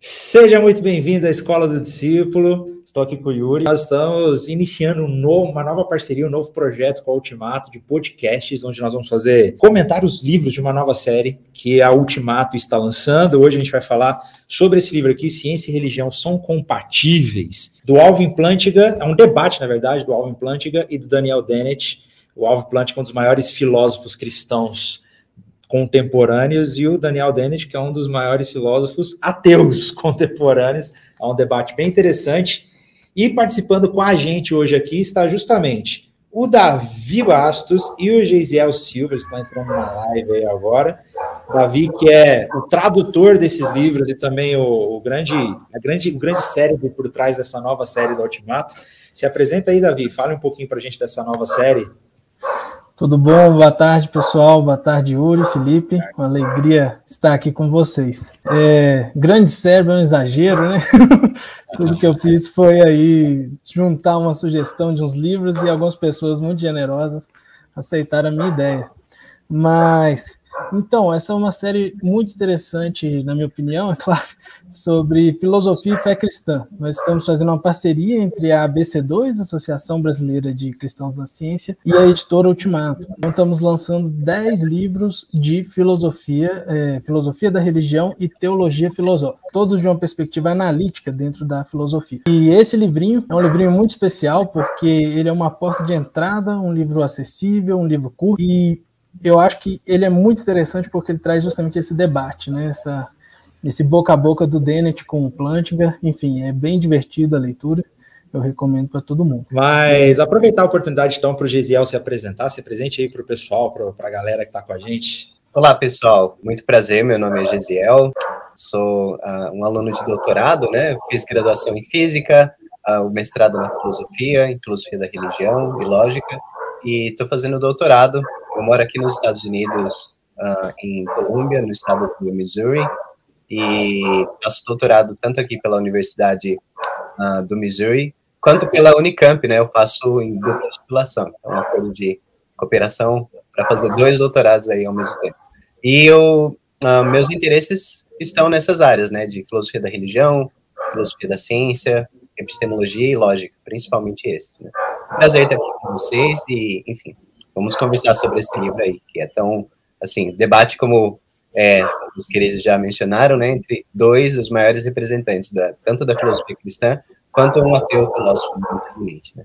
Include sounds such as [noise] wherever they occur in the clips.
Seja muito bem-vindo à Escola do Discípulo. Estou aqui com o Yuri. Nós estamos iniciando um novo, uma nova parceria, um novo projeto com a Ultimato de podcasts, onde nós vamos fazer comentar os livros de uma nova série que a Ultimato está lançando. Hoje a gente vai falar sobre esse livro aqui, Ciência e Religião são compatíveis, do Alvin Plantinga. É um debate, na verdade, do Alvin Plantinga e do Daniel Dennett. O Alvin Plantinga é um dos maiores filósofos cristãos contemporâneos e o Daniel Dennett, que é um dos maiores filósofos ateus [laughs] contemporâneos. É um debate bem interessante. E participando com a gente hoje aqui está justamente o Davi Bastos e o Geisiel Silva, estão entrando na live aí agora. Davi, que é o tradutor desses livros e também o, o grande, a grande, o grande cérebro por trás dessa nova série do Ultimato. Se apresenta aí, Davi, fale um pouquinho para a gente dessa nova série. Tudo bom? Boa tarde, pessoal. Boa tarde, Yuri, Felipe. Uma alegria estar aqui com vocês. É, grande cérebro é um exagero, né? [laughs] Tudo que eu fiz foi aí juntar uma sugestão de uns livros e algumas pessoas muito generosas aceitaram a minha ideia. Mas então, essa é uma série muito interessante, na minha opinião, é claro, sobre filosofia e fé cristã. Nós estamos fazendo uma parceria entre a ABC2, Associação Brasileira de Cristãos na Ciência, e a editora Ultimato. Então, estamos lançando 10 livros de filosofia, é, filosofia da religião e teologia filosófica, todos de uma perspectiva analítica dentro da filosofia. E esse livrinho é um livrinho muito especial porque ele é uma porta de entrada, um livro acessível, um livro curto, e eu acho que ele é muito interessante porque ele traz justamente esse debate, né? Essa, esse boca a boca do Dennett com o Plantinga. Enfim, é bem divertida a leitura. Eu recomendo para todo mundo. Mas aproveitar a oportunidade então para o Gesiel se apresentar, se presente aí para o pessoal, para a galera que está com a gente. Olá, pessoal. Muito prazer. Meu nome é Gesiel. Sou uh, um aluno de doutorado, né? Fiz graduação em física, uh, o mestrado na filosofia, em filosofia da religião e lógica, e estou fazendo doutorado eu moro aqui nos Estados Unidos, uh, em Colômbia, no estado do Missouri, e faço doutorado tanto aqui pela Universidade uh, do Missouri, quanto pela Unicamp, né? Eu faço em dupla titulação, então é um acordo de cooperação para fazer dois doutorados aí ao mesmo tempo. E eu, uh, meus interesses estão nessas áreas, né? De filosofia da religião, filosofia da ciência, epistemologia e lógica, principalmente esses. Né? Prazer estar aqui com vocês e, enfim, Vamos conversar sobre esse livro aí, que é tão, assim, debate como é, os queridos já mencionaram, né, entre dois os maiores representantes, da, tanto da filosofia cristã, quanto um ateu filósofo né.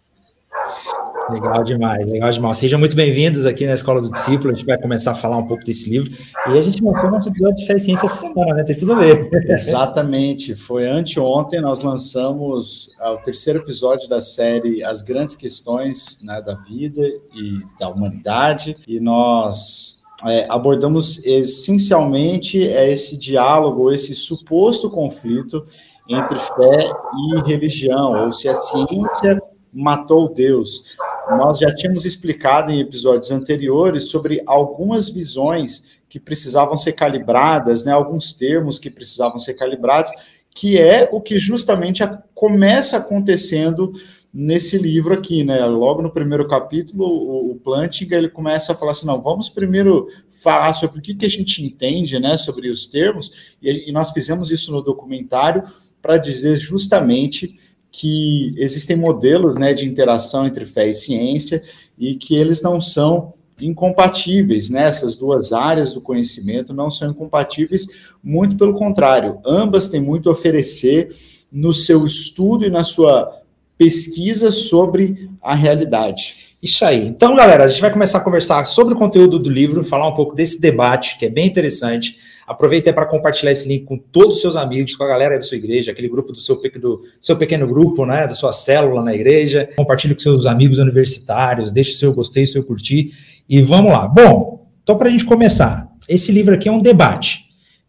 Legal demais, legal demais. Sejam muito bem-vindos aqui na Escola do Discípulo. A gente vai começar a falar um pouco desse livro. E a gente lançou nosso episódio de Fé e Ciência essa semana, né? Tem tudo a ver. Exatamente. Foi anteontem, nós lançamos o terceiro episódio da série As Grandes Questões né, da Vida e da Humanidade. E nós é, abordamos essencialmente é, esse diálogo, esse suposto conflito entre fé e religião, ou se a ciência matou Deus. Nós já tínhamos explicado em episódios anteriores sobre algumas visões que precisavam ser calibradas, né, alguns termos que precisavam ser calibrados, que é o que justamente começa acontecendo nesse livro aqui, né? Logo no primeiro capítulo, o, o Plantinga ele começa a falar assim, não, vamos primeiro falar sobre o que, que a gente entende, né, sobre os termos, e, e nós fizemos isso no documentário para dizer justamente que existem modelos né, de interação entre fé e ciência e que eles não são incompatíveis, né? Essas duas áreas do conhecimento não são incompatíveis, muito pelo contrário, ambas têm muito a oferecer no seu estudo e na sua pesquisa sobre a realidade. Isso aí. Então, galera, a gente vai começar a conversar sobre o conteúdo do livro, falar um pouco desse debate que é bem interessante. Aproveita para compartilhar esse link com todos os seus amigos, com a galera da sua igreja, aquele grupo do seu, do seu pequeno grupo, né, da sua célula na igreja. Compartilhe com seus amigos universitários, deixe seu gostei, seu curtir e vamos lá. Bom, então para a gente começar, esse livro aqui é um debate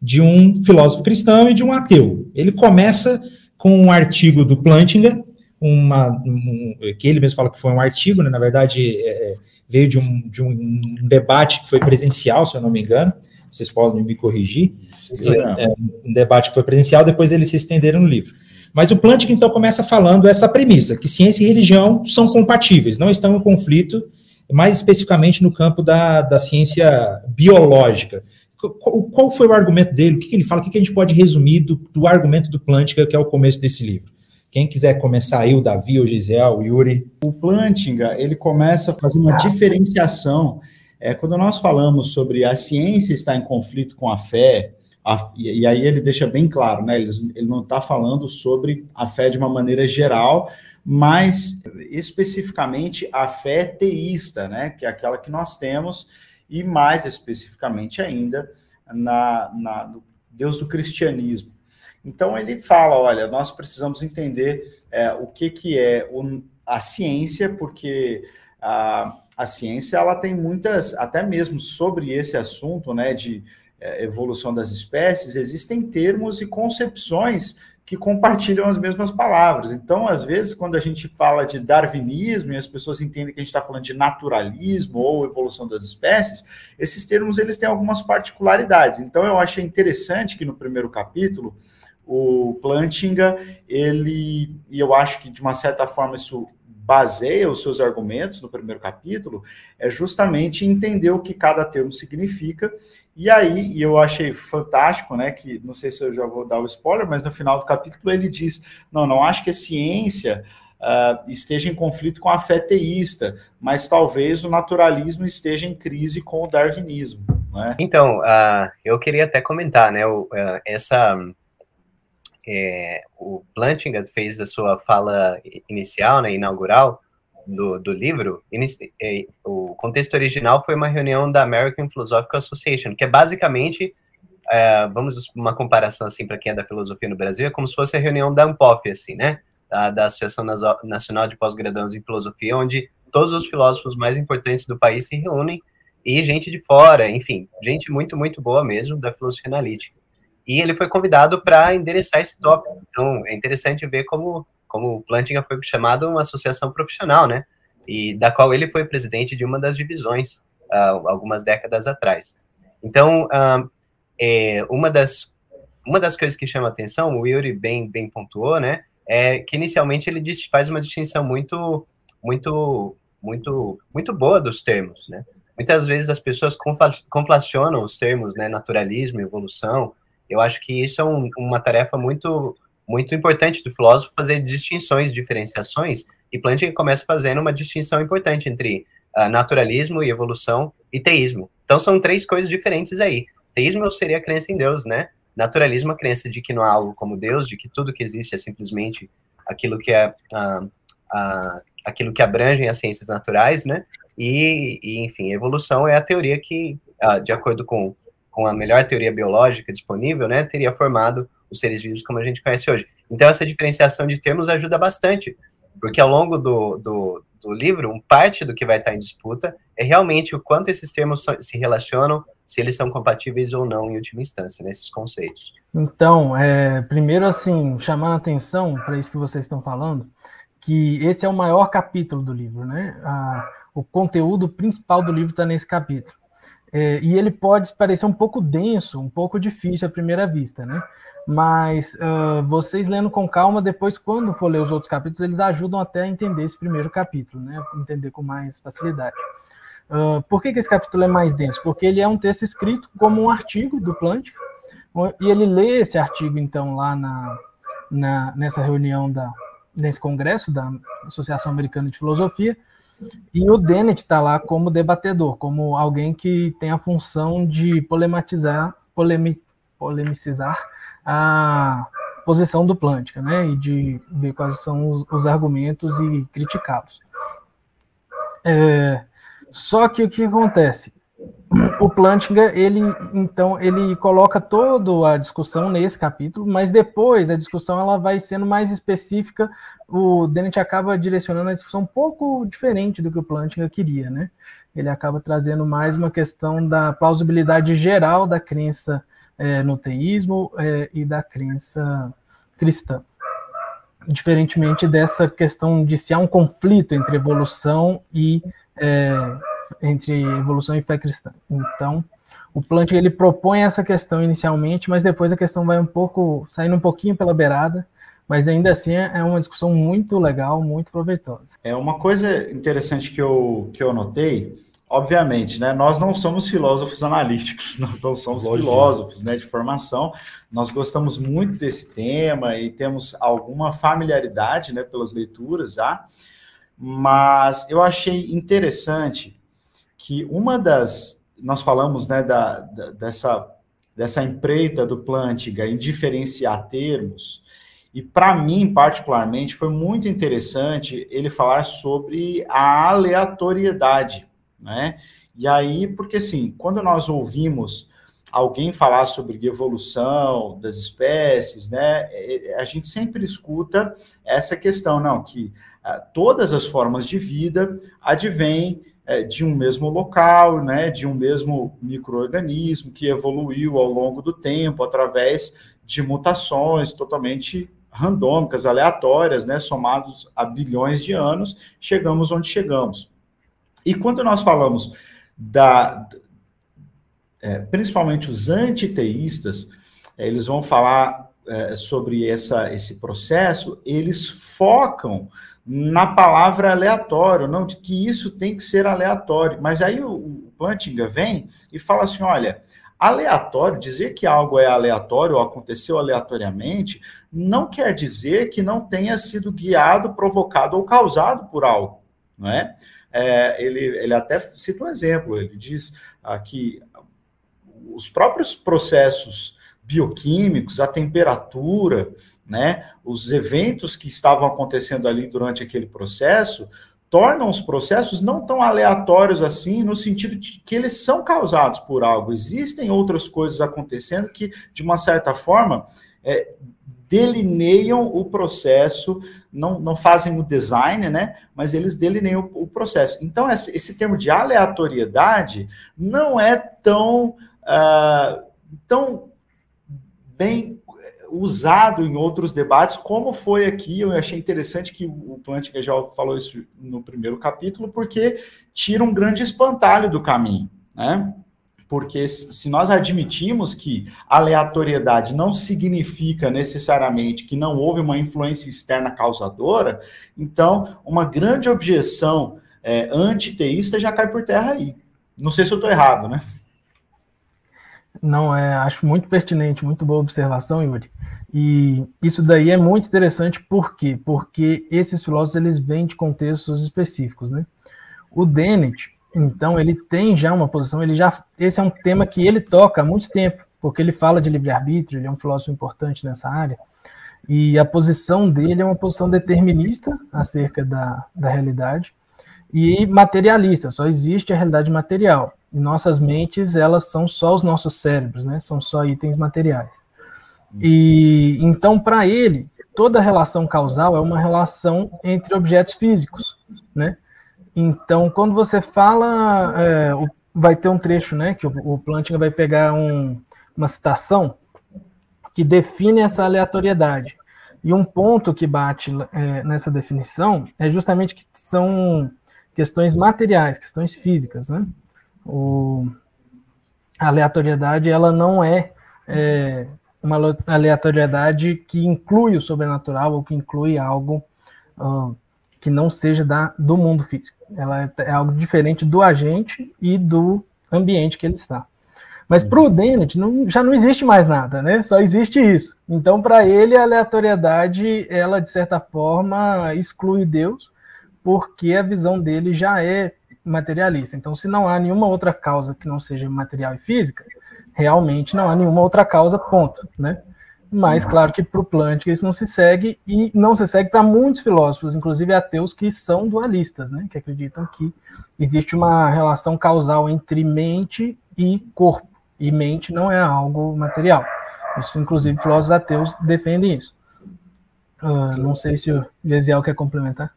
de um filósofo cristão e de um ateu. Ele começa com um artigo do Plantinga, uma, um, que ele mesmo fala que foi um artigo, né, na verdade é, é veio de um, de um debate que foi presencial, se eu não me engano, vocês podem me corrigir, é, um debate que foi presencial, depois eles se estenderam no livro. Mas o Plantinga, então, começa falando essa premissa, que ciência e religião são compatíveis, não estão em conflito, mais especificamente no campo da, da ciência biológica. qual foi o argumento dele? O que, ele fala? O que, a gente pode resumir do, do argumento do Plantinga, que é o começo desse livro? Quem quiser começar aí, o Davi, o Gisel, o Yuri. O Plantinga, ele começa a fazer uma diferenciação. É, quando nós falamos sobre a ciência estar em conflito com a fé, a, e, aí ele deixa bem claro, né? Ele, ele não está falando sobre a fé de uma maneira geral, mas especificamente a fé teísta, né? Que é aquela que nós temos e mais especificamente ainda na, na Deus do cristianismo. Então ele fala, olha, nós precisamos entender é, o que, que é o, a ciência, porque a, a ciência ela tem muitas, até mesmo sobre esse assunto, né, de é, evolução das espécies, existem termos e concepções que compartilham as mesmas palavras. Então, às vezes, quando a gente fala de darwinismo e as pessoas entendem que a gente está falando de naturalismo ou evolução das espécies, esses termos eles têm algumas particularidades. Então, eu achei interessante que no primeiro capítulo o Plantinga, ele, e eu acho que de uma certa forma isso baseia os seus argumentos no primeiro capítulo, é justamente entender o que cada termo significa e aí, e eu achei fantástico, né? Que não sei se eu já vou dar o spoiler, mas no final do capítulo ele diz: não, não acho que a ciência uh, esteja em conflito com a fé teísta, mas talvez o naturalismo esteja em crise com o darwinismo. Né? Então, uh, eu queria até comentar, né? O, uh, essa é, o Plantinga fez a sua fala inicial, né, inaugural, do, do livro, é, o contexto original foi uma reunião da American Philosophical Association, que é basicamente, é, vamos uma comparação assim para quem é da filosofia no Brasil, é como se fosse a reunião da ANPOF, assim, né? Da, da Associação Nacional de Pós-Graduados em Filosofia, onde todos os filósofos mais importantes do país se reúnem e gente de fora, enfim, gente muito, muito boa mesmo da filosofia analítica. E ele foi convidado para endereçar esse tópico. Então, é interessante ver como como o Plantinga foi chamado uma associação profissional, né? E da qual ele foi presidente de uma das divisões uh, algumas décadas atrás. Então, uh, é, uma das uma das coisas que chama atenção, o Yuri bem bem pontuou, né? É que inicialmente ele faz uma distinção muito muito muito muito boa dos termos, né? Muitas vezes as pessoas conflacionam os termos, né? Naturalismo, evolução. Eu acho que isso é um, uma tarefa muito muito importante do filósofo fazer distinções, diferenciações, e Plantinga começa fazendo uma distinção importante entre uh, naturalismo e evolução e teísmo. Então são três coisas diferentes aí. Teísmo seria a crença em Deus, né? Naturalismo a crença de que não há algo como Deus, de que tudo que existe é simplesmente aquilo que é uh, uh, aquilo que abrangem as ciências naturais, né? E, e enfim, evolução é a teoria que, de acordo com, com a melhor teoria biológica disponível, né, teria formado os seres vivos como a gente conhece hoje. Então, essa diferenciação de termos ajuda bastante, porque ao longo do, do, do livro, parte do que vai estar em disputa é realmente o quanto esses termos se relacionam, se eles são compatíveis ou não em última instância, nesses conceitos. Então, é, primeiro, assim, chamando a atenção para isso que vocês estão falando, que esse é o maior capítulo do livro, né? A, o conteúdo principal do livro está nesse capítulo. É, e ele pode parecer um pouco denso, um pouco difícil à primeira vista, né? Mas uh, vocês lendo com calma, depois, quando for ler os outros capítulos, eles ajudam até a entender esse primeiro capítulo, né? Entender com mais facilidade. Uh, por que, que esse capítulo é mais denso? Porque ele é um texto escrito como um artigo do Plant, e ele lê esse artigo, então, lá na, na, nessa reunião, da, nesse congresso da Associação Americana de Filosofia, e o Dennett está lá como debatedor, como alguém que tem a função de polematizar, polemi, polemicizar a posição do Plantinga, né, e de ver quais são os, os argumentos e criticá-los. É, só que o que acontece? O Plantinga, ele então ele coloca toda a discussão nesse capítulo, mas depois a discussão ela vai sendo mais específica. O Dennett acaba direcionando a discussão um pouco diferente do que o Plantinga queria, né? Ele acaba trazendo mais uma questão da plausibilidade geral da crença é, no teísmo é, e da crença cristã. Diferentemente dessa questão de se há um conflito entre evolução e é, entre evolução e fé cristã. Então, o Plant ele propõe essa questão inicialmente, mas depois a questão vai um pouco saindo um pouquinho pela beirada, mas ainda assim é uma discussão muito legal, muito proveitosa. É uma coisa interessante que eu que eu notei obviamente, né, nós não somos filósofos analíticos, [laughs] nós não somos Lógico. filósofos né, de formação, nós gostamos muito desse tema e temos alguma familiaridade né, pelas leituras já, mas eu achei interessante que uma das. Nós falamos né, da, da dessa, dessa empreita do Plantinga em diferenciar termos, e para mim, particularmente, foi muito interessante ele falar sobre a aleatoriedade, né? E aí, porque assim, quando nós ouvimos alguém falar sobre evolução das espécies, né, a gente sempre escuta essa questão, não, que ah, todas as formas de vida advêm é, de um mesmo local, né, de um mesmo microorganismo que evoluiu ao longo do tempo através de mutações totalmente randômicas, aleatórias, né, somados a bilhões de anos, chegamos onde chegamos. E quando nós falamos da, é, principalmente os antiteístas, é, eles vão falar é, sobre essa, esse processo, eles focam na palavra aleatório, não de que isso tem que ser aleatório. Mas aí o, Plantinga vem e fala assim: olha, aleatório, dizer que algo é aleatório ou aconteceu aleatoriamente, não quer dizer que não tenha sido guiado, provocado ou causado por algo, não é? é ele, ele até cita um exemplo, ele diz aqui os próprios processos bioquímicos, a temperatura, né, os eventos que estavam acontecendo ali durante aquele processo, tornam os processos não tão aleatórios assim, no sentido de que eles são causados por algo. Existem outras coisas acontecendo que, de uma certa forma, é, delineiam o processo, não, não fazem o design, né? Mas eles delineiam o, o processo. Então, esse, esse termo de aleatoriedade não é tão uh, tão bem usado em outros debates, como foi aqui. Eu achei interessante que o Plantinga já falou isso no primeiro capítulo, porque tira um grande espantalho do caminho, né? Porque se nós admitimos que aleatoriedade não significa necessariamente que não houve uma influência externa causadora, então uma grande objeção é, antiteísta já cai por terra aí. Não sei se eu estou errado, né? Não, é, acho muito pertinente, muito boa observação, Yuri. E isso daí é muito interessante, por quê? Porque esses filósofos, eles vêm de contextos específicos, né? O Dennett, então, ele tem já uma posição, ele já, esse é um tema que ele toca há muito tempo, porque ele fala de livre-arbítrio, ele é um filósofo importante nessa área, e a posição dele é uma posição determinista acerca da, da realidade, e materialista, só existe a realidade material nossas mentes, elas são só os nossos cérebros, né? São só itens materiais. E então, para ele, toda relação causal é uma relação entre objetos físicos, né? Então, quando você fala, é, vai ter um trecho, né? Que o, o Plantinga vai pegar um, uma citação que define essa aleatoriedade. E um ponto que bate é, nessa definição é justamente que são questões materiais, questões físicas, né? o, a aleatoriedade ela não é, é, uma aleatoriedade que inclui o sobrenatural ou que inclui algo uh, que não seja da, do mundo físico. Ela é, é, algo diferente do agente e do ambiente que ele está. Mas para o Dennett não, já não existe mais nada, né? Só existe isso. Então, para ele, a aleatoriedade, ela de certa forma exclui Deus, porque a visão dele já é materialista. Então, se não há nenhuma outra causa que não seja material e física, realmente não há nenhuma outra causa, ponto, né? Mas, claro que para o Plantinga isso não se segue, e não se segue para muitos filósofos, inclusive ateus, que são dualistas, né? Que acreditam que existe uma relação causal entre mente e corpo, e mente não é algo material. Isso, inclusive, filósofos ateus defendem isso. Uh, não sei se o Gesiel quer complementar.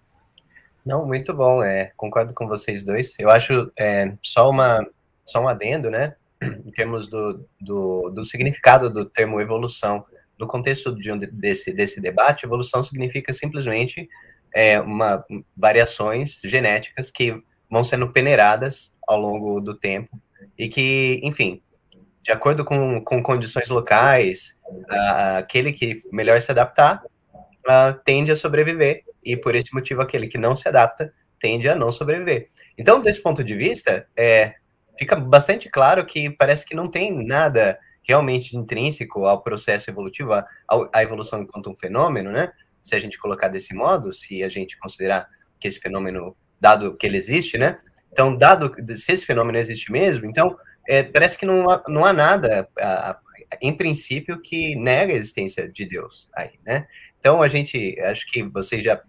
Não, muito bom, é, concordo com vocês dois. Eu acho é, só, uma, só um adendo, né, em termos do, do, do significado do termo evolução. No contexto de um, desse, desse debate, evolução significa simplesmente é, uma, variações genéticas que vão sendo peneiradas ao longo do tempo e que, enfim, de acordo com, com condições locais, aquele que melhor se adaptar tende a sobreviver e por esse motivo aquele que não se adapta tende a não sobreviver. Então, desse ponto de vista, é, fica bastante claro que parece que não tem nada realmente intrínseco ao processo evolutivo, à evolução enquanto um fenômeno, né? Se a gente colocar desse modo, se a gente considerar que esse fenômeno, dado que ele existe, né? Então, dado se esse fenômeno existe mesmo, então é, parece que não há, não há nada, a, em princípio, que nega a existência de Deus aí, né? Então, a gente, acho que vocês já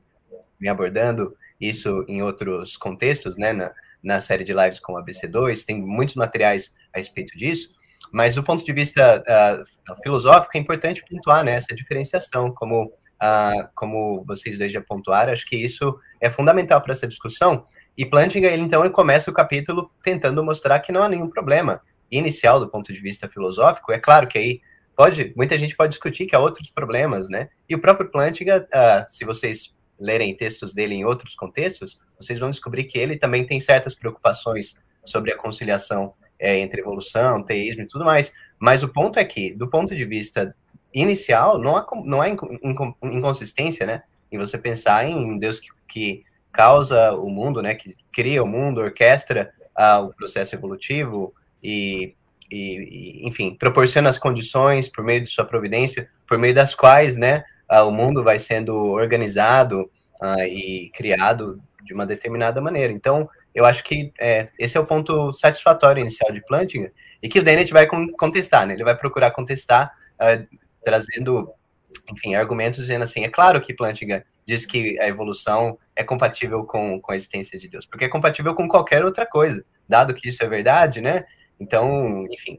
vem abordando isso em outros contextos, né? Na, na série de lives com a BC2, tem muitos materiais a respeito disso, mas do ponto de vista uh, filosófico é importante pontuar né, essa diferenciação, como, uh, como vocês dois já pontuaram, acho que isso é fundamental para essa discussão, e Plantinga, ele então ele começa o capítulo tentando mostrar que não há nenhum problema inicial do ponto de vista filosófico, é claro que aí pode, muita gente pode discutir que há outros problemas, né, e o próprio Plantinga, uh, se vocês lerem textos dele em outros contextos, vocês vão descobrir que ele também tem certas preocupações sobre a conciliação é, entre evolução, teísmo e tudo mais. Mas o ponto é que, do ponto de vista inicial, não há, não há inconsistência, né? Em você pensar em Deus que, que causa o mundo, né? Que cria o mundo, orquestra uh, o processo evolutivo e, e, e, enfim, proporciona as condições por meio de sua providência, por meio das quais, né? Uh, o mundo vai sendo organizado uh, e criado de uma determinada maneira. Então, eu acho que é, esse é o ponto satisfatório inicial de Plantinga e que o Dennett vai contestar, né? Ele vai procurar contestar, uh, trazendo, enfim, argumentos dizendo assim, é claro que Plantinga diz que a evolução é compatível com, com a existência de Deus, porque é compatível com qualquer outra coisa, dado que isso é verdade, né? Então, enfim,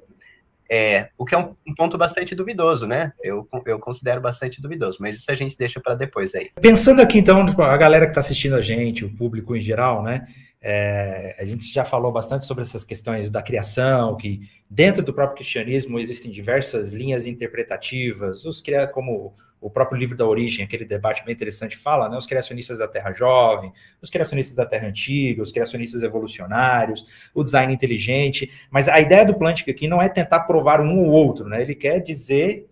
é, o que é um, um, ponto bastante duvidoso, né? Eu, eu considero bastante duvidoso, mas isso a gente deixa para depois aí. Pensando aqui, então, tipo, a galera que está assistindo a gente, o público em geral, né? É, a gente já falou bastante sobre essas questões da criação, que dentro do próprio cristianismo existem diversas linhas interpretativas, os como o próprio livro da origem, aquele debate bem interessante fala, né? Os criacionistas da Terra Jovem, os criacionistas da Terra Antiga, os criacionistas evolucionários, o design inteligente. Mas a ideia do Plantinga aqui não é tentar provar um ou outro, né? Ele quer dizer,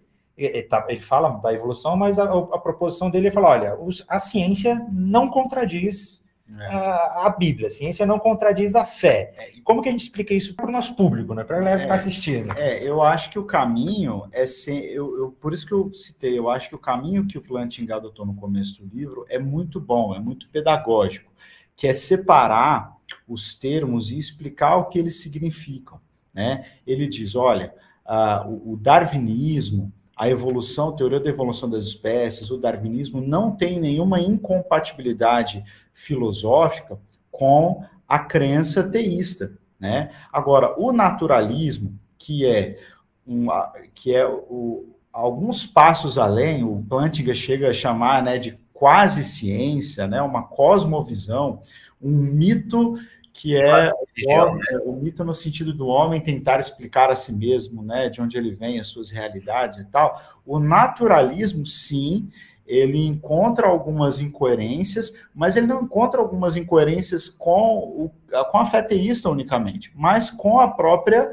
tá, ele fala da evolução, mas a, a proposição dele é falar: olha, a ciência não contradiz. A, a, Bíblia. A ciência não contradiz a fé. É, Como que a gente explica isso para o nosso público, né? Para a galera que está é, assistindo? É, eu acho que o caminho é ser. Eu, eu, por isso que eu citei, eu acho que o caminho que o Planting adotou no começo do livro é muito bom, é muito pedagógico, que é separar os termos e explicar o que eles significam. Né? Ele diz: olha, uh, o, o darwinismo a evolução, a teoria da evolução das espécies, o darwinismo não tem nenhuma incompatibilidade filosófica com a crença teísta, né? Agora, o naturalismo, que é um, que é o, alguns passos além, o Plantinga chega a chamar, né, de quase ciência, né, uma cosmovisão, um mito que é o, homem, o, mito no sentido do homem tentar explicar a si mesmo, né, de onde ele vem, as suas realidades e tal. O naturalismo, sim, ele encontra algumas incoerências, mas ele não encontra algumas incoerências com, o, com a fé teísta unicamente, mas com a própria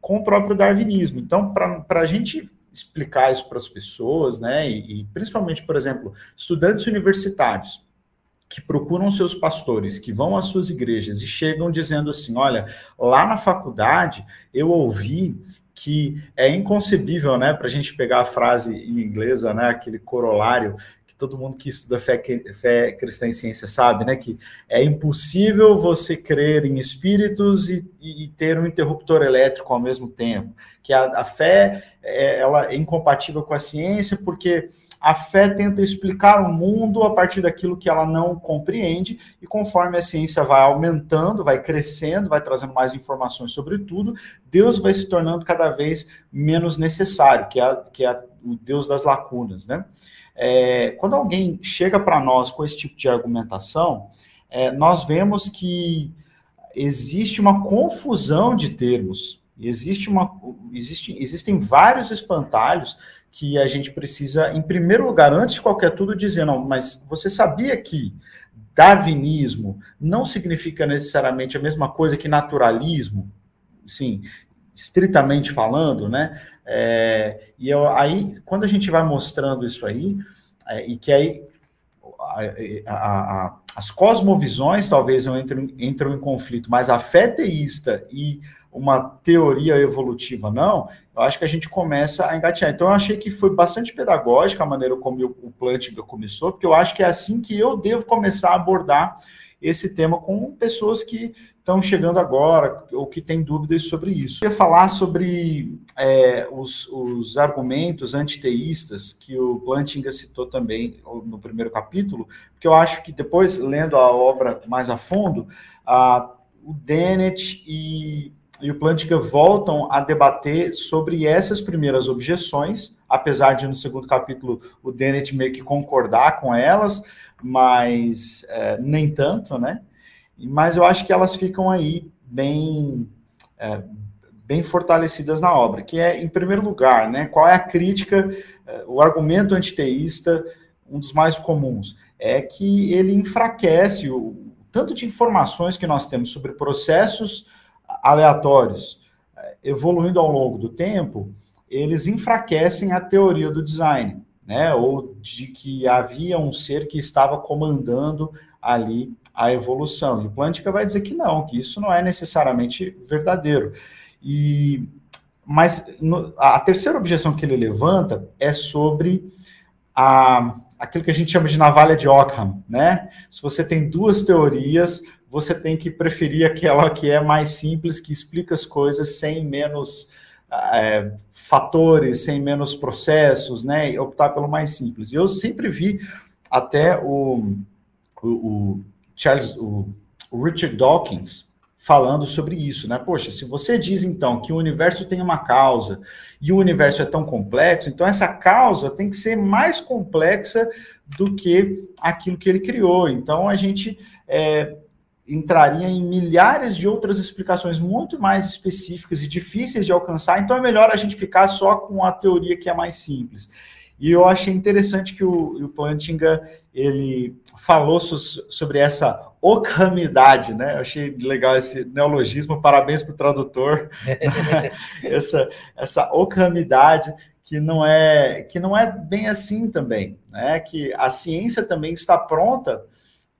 com o próprio darwinismo. Então, para a gente explicar isso para as pessoas, né, e, e principalmente, por exemplo, estudantes universitários, que procuram seus pastores, que vão às suas igrejas e chegam dizendo assim: olha, lá na faculdade eu ouvi que é inconcebível, né, para a gente pegar a frase em inglesa, né, aquele corolário que todo mundo que estuda fé, fé cristã e ciência sabe, né, que é impossível você crer em espíritos e, e ter um interruptor elétrico ao mesmo tempo, que a, a fé é, ela é incompatível com a ciência porque a fé tenta explicar o mundo a partir daquilo que ela não compreende, e conforme a ciência vai aumentando, vai crescendo, vai trazendo mais informações sobre tudo, Deus vai se tornando cada vez menos necessário, que é, que é o Deus das lacunas, né? É, quando alguém chega para nós com esse tipo de argumentação, é, nós vemos que existe uma confusão de termos, existe uma, existe, existem vários espantalhos que a gente precisa, em primeiro lugar, antes de qualquer tudo, dizer, não, mas você sabia que darwinismo não significa necessariamente a mesma coisa que naturalismo? Sim, estritamente falando, né? É, e eu, aí, quando a gente vai mostrando isso aí, é, e que aí a, a, as cosmovisões talvez entram, entram em conflito, mas a fé teísta e uma teoria evolutiva não, eu acho que a gente começa a engatear. Então, eu achei que foi bastante pedagógica a maneira como o Plantinga começou, porque eu acho que é assim que eu devo começar a abordar esse tema com pessoas que estão chegando agora ou que têm dúvidas sobre isso. Eu ia falar sobre é, os, os, argumentos antiteístas que o Plantinga citou também no primeiro capítulo, porque eu acho que depois, lendo a obra mais a fundo, a, o Dennett e e o Plantinga voltam a debater sobre essas primeiras objeções, apesar de no segundo capítulo o Dennett meio que concordar com elas, mas é, nem tanto, né? Mas eu acho que elas ficam aí bem, é, bem fortalecidas na obra, que é, em primeiro lugar, né, qual é a crítica, é, o argumento antiteísta, um dos mais comuns, é que ele enfraquece o tanto de informações que nós temos sobre processos aleatórios eh, evoluindo ao longo do tempo, eles enfraquecem a teoria do design, né? Ou de que havia um ser que estava comandando ali a evolução. E o Plantinga vai dizer que não, que isso não é necessariamente verdadeiro. E mas no, a terceira objeção que ele levanta é sobre a, aquilo que a gente chama de navalha de Ockham, né? Se você tem duas teorias, você tem que preferir aquela que é mais simples, que explica as coisas sem menos é, fatores, sem menos processos, né? E optar pelo mais simples. E eu sempre vi até o, o, o Charles, o, o Richard Dawkins falando sobre isso, né? Poxa, se você diz então que o universo tem uma causa e o universo é tão complexo, então essa causa tem que ser mais complexa do que aquilo que ele criou. Então a gente é, entraria em milhares de outras explicações muito mais específicas e difíceis de alcançar, então é melhor a gente ficar só com a teoria que é mais simples. E eu achei interessante que o, o Plantinga ele falou so, sobre essa ocamidade, né? Eu achei legal esse neologismo, parabéns para o tradutor. [laughs] essa, essa ocamidade que não é que não é bem assim também, né? Que a ciência também está pronta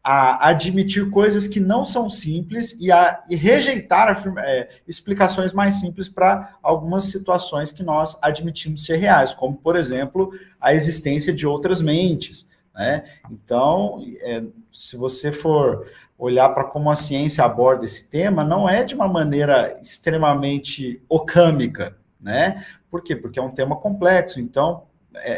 a admitir coisas que não são simples e a e rejeitar é, explicações mais simples para algumas situações que nós admitimos ser reais, como, por exemplo, a existência de outras mentes. Né? Então, é, se você for olhar para como a ciência aborda esse tema, não é de uma maneira extremamente ocâmica, né? Por quê? Porque é um tema complexo. Então,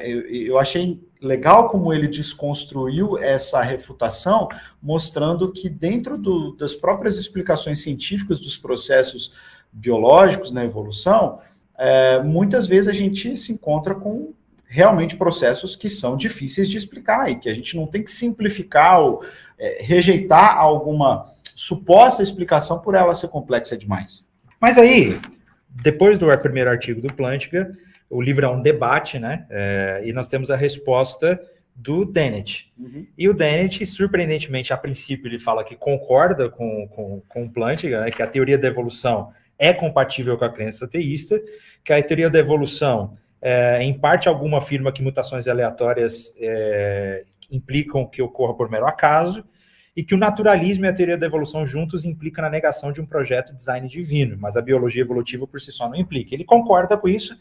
eu, eu achei legal como ele desconstruiu essa refutação, mostrando que dentro do, das próprias explicações científicas dos processos biológicos na evolução, é, muitas vezes a gente se encontra com realmente processos que são difíceis de explicar e que a gente não tem que simplificar ou é, rejeitar alguma suposta explicação por ela ser complexa demais. Mas aí, depois do primeiro artigo do Plantinga, o livro é um debate, né? É, e nós temos a resposta do Dennett. Uhum. E o Dennett, surpreendentemente, a princípio, ele fala que concorda com, com, com o Plantinga, né, que a teoria da evolução é compatível com a crença teísta, que a teoria da evolução, é, em parte alguma, afirma que mutações aleatórias é, implicam que ocorra por mero acaso, e que o naturalismo e a teoria da evolução juntos implicam na negação de um projeto de design divino, mas a biologia evolutiva por si só não implica. Ele concorda com isso,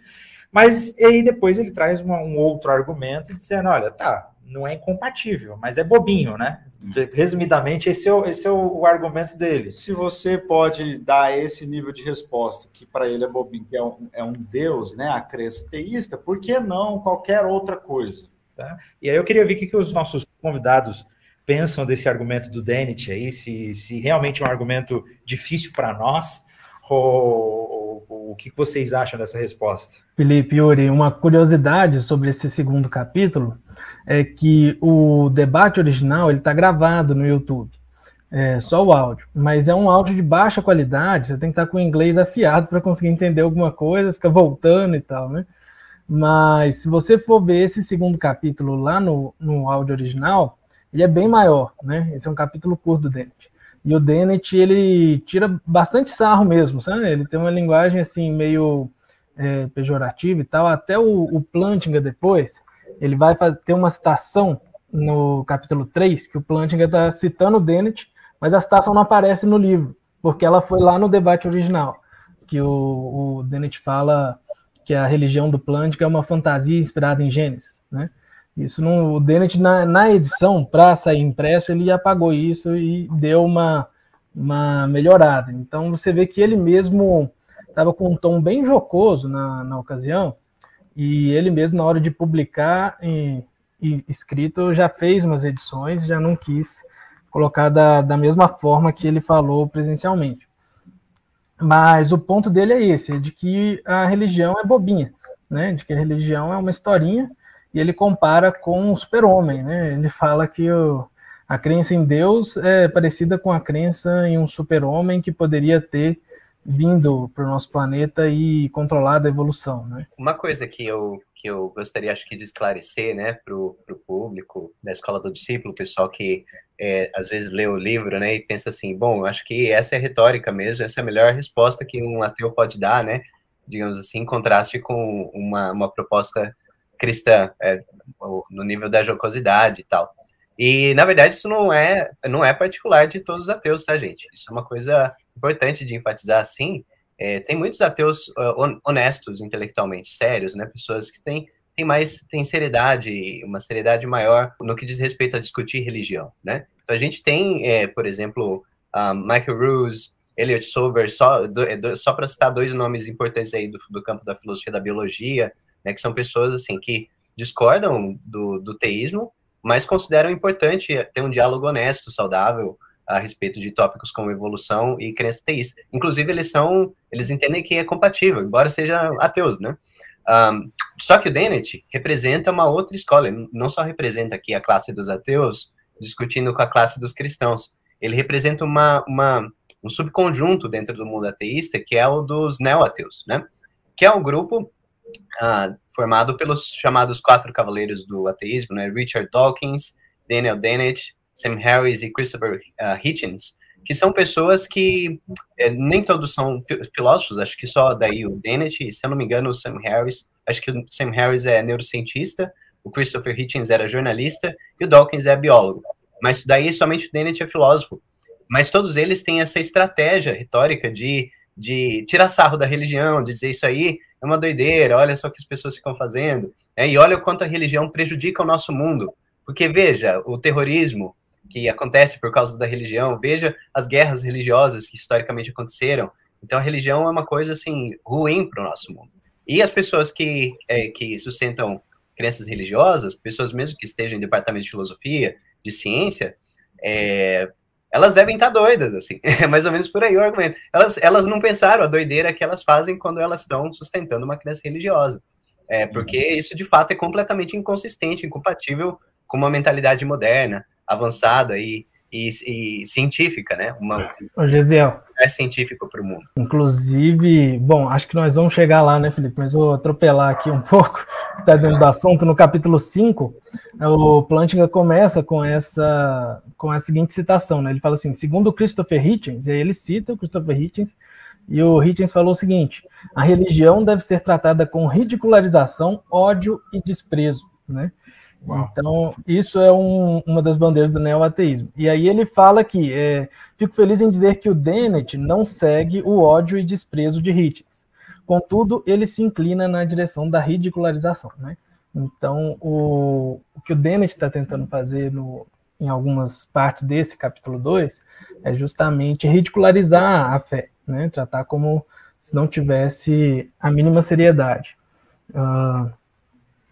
mas aí depois ele traz uma, um outro argumento dizendo, olha, tá, não é incompatível, mas é bobinho, né? Resumidamente, esse é, o, esse é o, o, argumento dele. Se você pode dar esse nível de resposta, que para ele é bobinho, que é um, é um Deus, né? A crença teísta, por que não qualquer outra coisa? Tá? E aí eu queria ver o que, que os nossos convidados pensam desse argumento do Dennett aí, se, se realmente é um argumento difícil para nós, ou, o que vocês acham dessa resposta? Felipe Yuri, uma curiosidade sobre esse segundo capítulo é que o debate original ele está gravado no YouTube. É só o áudio, mas é um áudio de baixa qualidade, você tem que estar tá com o inglês afiado para conseguir entender alguma coisa, fica voltando e tal, né? Mas se você for ver esse segundo capítulo lá no, no áudio original, ele é bem maior, né? Esse é um capítulo curto Dente. E o Dennett, ele tira bastante sarro mesmo, sabe? Ele tem uma linguagem, assim, meio é, pejorativa e tal. Até o, o Plantinga, depois, ele vai ter uma citação no capítulo 3 que o Plantinga está citando o Dennett, mas a citação não aparece no livro, porque ela foi lá no debate original, que o, o Dennett fala que a religião do Plantinga é uma fantasia inspirada em Gênesis, né? Isso não, o Dennett na, na edição para sair impresso ele apagou isso e deu uma, uma melhorada. Então você vê que ele mesmo estava com um tom bem jocoso na, na ocasião e ele mesmo na hora de publicar escrito já fez umas edições, já não quis colocar da, da mesma forma que ele falou presencialmente. Mas o ponto dele é esse, é de que a religião é bobinha, né? De que a religião é uma historinha e ele compara com o super-homem, né? Ele fala que o, a crença em Deus é parecida com a crença em um super-homem que poderia ter vindo para o nosso planeta e controlado a evolução, né? Uma coisa que eu, que eu gostaria, acho que, de esclarecer, né, para o público da Escola do Discípulo, o pessoal que é, às vezes lê o livro, né, e pensa assim, bom, acho que essa é retórica mesmo, essa é a melhor resposta que um ateu pode dar, né, digamos assim, em contraste com uma, uma proposta cristã, é, no nível da jocosidade e tal. E, na verdade, isso não é, não é particular de todos os ateus, tá, gente? Isso é uma coisa importante de enfatizar, assim. É, tem muitos ateus uh, honestos intelectualmente, sérios, né? Pessoas que têm, têm mais, têm seriedade, uma seriedade maior no que diz respeito a discutir religião, né? Então, a gente tem, é, por exemplo, uh, Michael Ruse, Elliot Sober, só, é, só para citar dois nomes importantes aí do, do campo da filosofia da biologia, né, que são pessoas assim que discordam do, do teísmo, mas consideram importante ter um diálogo honesto, saudável a respeito de tópicos como evolução e crença teísta. Inclusive, eles são, eles entendem que é compatível, embora sejam ateus, né? Um, só que o Dennett representa uma outra escola, ele não só representa aqui a classe dos ateus, discutindo com a classe dos cristãos, ele representa uma, uma, um subconjunto dentro do mundo ateísta, que é o dos neo-ateus, né? Que é um grupo uh, formado pelos chamados quatro cavaleiros do ateísmo, né? Richard Dawkins, Daniel Dennett, Sam Harris e Christopher uh, Hitchens, que são pessoas que eh, nem todos são filósofos, acho que só daí o Dennett, se eu não me engano, o Sam Harris, acho que o Sam Harris é neurocientista, o Christopher Hitchens era jornalista e o Dawkins é biólogo. Mas daí somente o Dennett é filósofo. Mas todos eles têm essa estratégia retórica de, de tirar sarro da religião, de dizer isso aí é uma doideira, olha só o que as pessoas ficam fazendo, né? e olha o quanto a religião prejudica o nosso mundo. Porque, veja, o terrorismo que acontece por causa da religião, veja as guerras religiosas que historicamente aconteceram. Então, a religião é uma coisa, assim, ruim para o nosso mundo. E as pessoas que, é, que sustentam crenças religiosas, pessoas mesmo que estejam em departamento de filosofia, de ciência, é, elas devem estar doidas, assim, [laughs] é mais ou menos por aí o argumento. Elas, elas não pensaram a doideira que elas fazem quando elas estão sustentando uma crença religiosa. É, porque uhum. isso, de fato, é completamente inconsistente, incompatível com uma mentalidade moderna, avançada e, e, e científica, né? Uma, Ô, Gesiel. É científico para o mundo. Inclusive, bom, acho que nós vamos chegar lá, né, Felipe? Mas vou atropelar aqui um [laughs] pouco, que está dentro do assunto. No capítulo 5, o Plantinga começa com essa com a seguinte citação, né? Ele fala assim: segundo Christopher Hitchens, e aí ele cita o Christopher Hitchens, e o Hitchens falou o seguinte: a religião deve ser tratada com ridicularização, ódio e desprezo, né? Então, isso é um, uma das bandeiras do neoateísmo. E aí ele fala que, é, fico feliz em dizer que o Dennett não segue o ódio e desprezo de Hitchens. Contudo, ele se inclina na direção da ridicularização. Né? Então, o, o que o Dennett está tentando fazer no, em algumas partes desse capítulo 2 é justamente ridicularizar a fé, né? tratar como se não tivesse a mínima seriedade. Uh,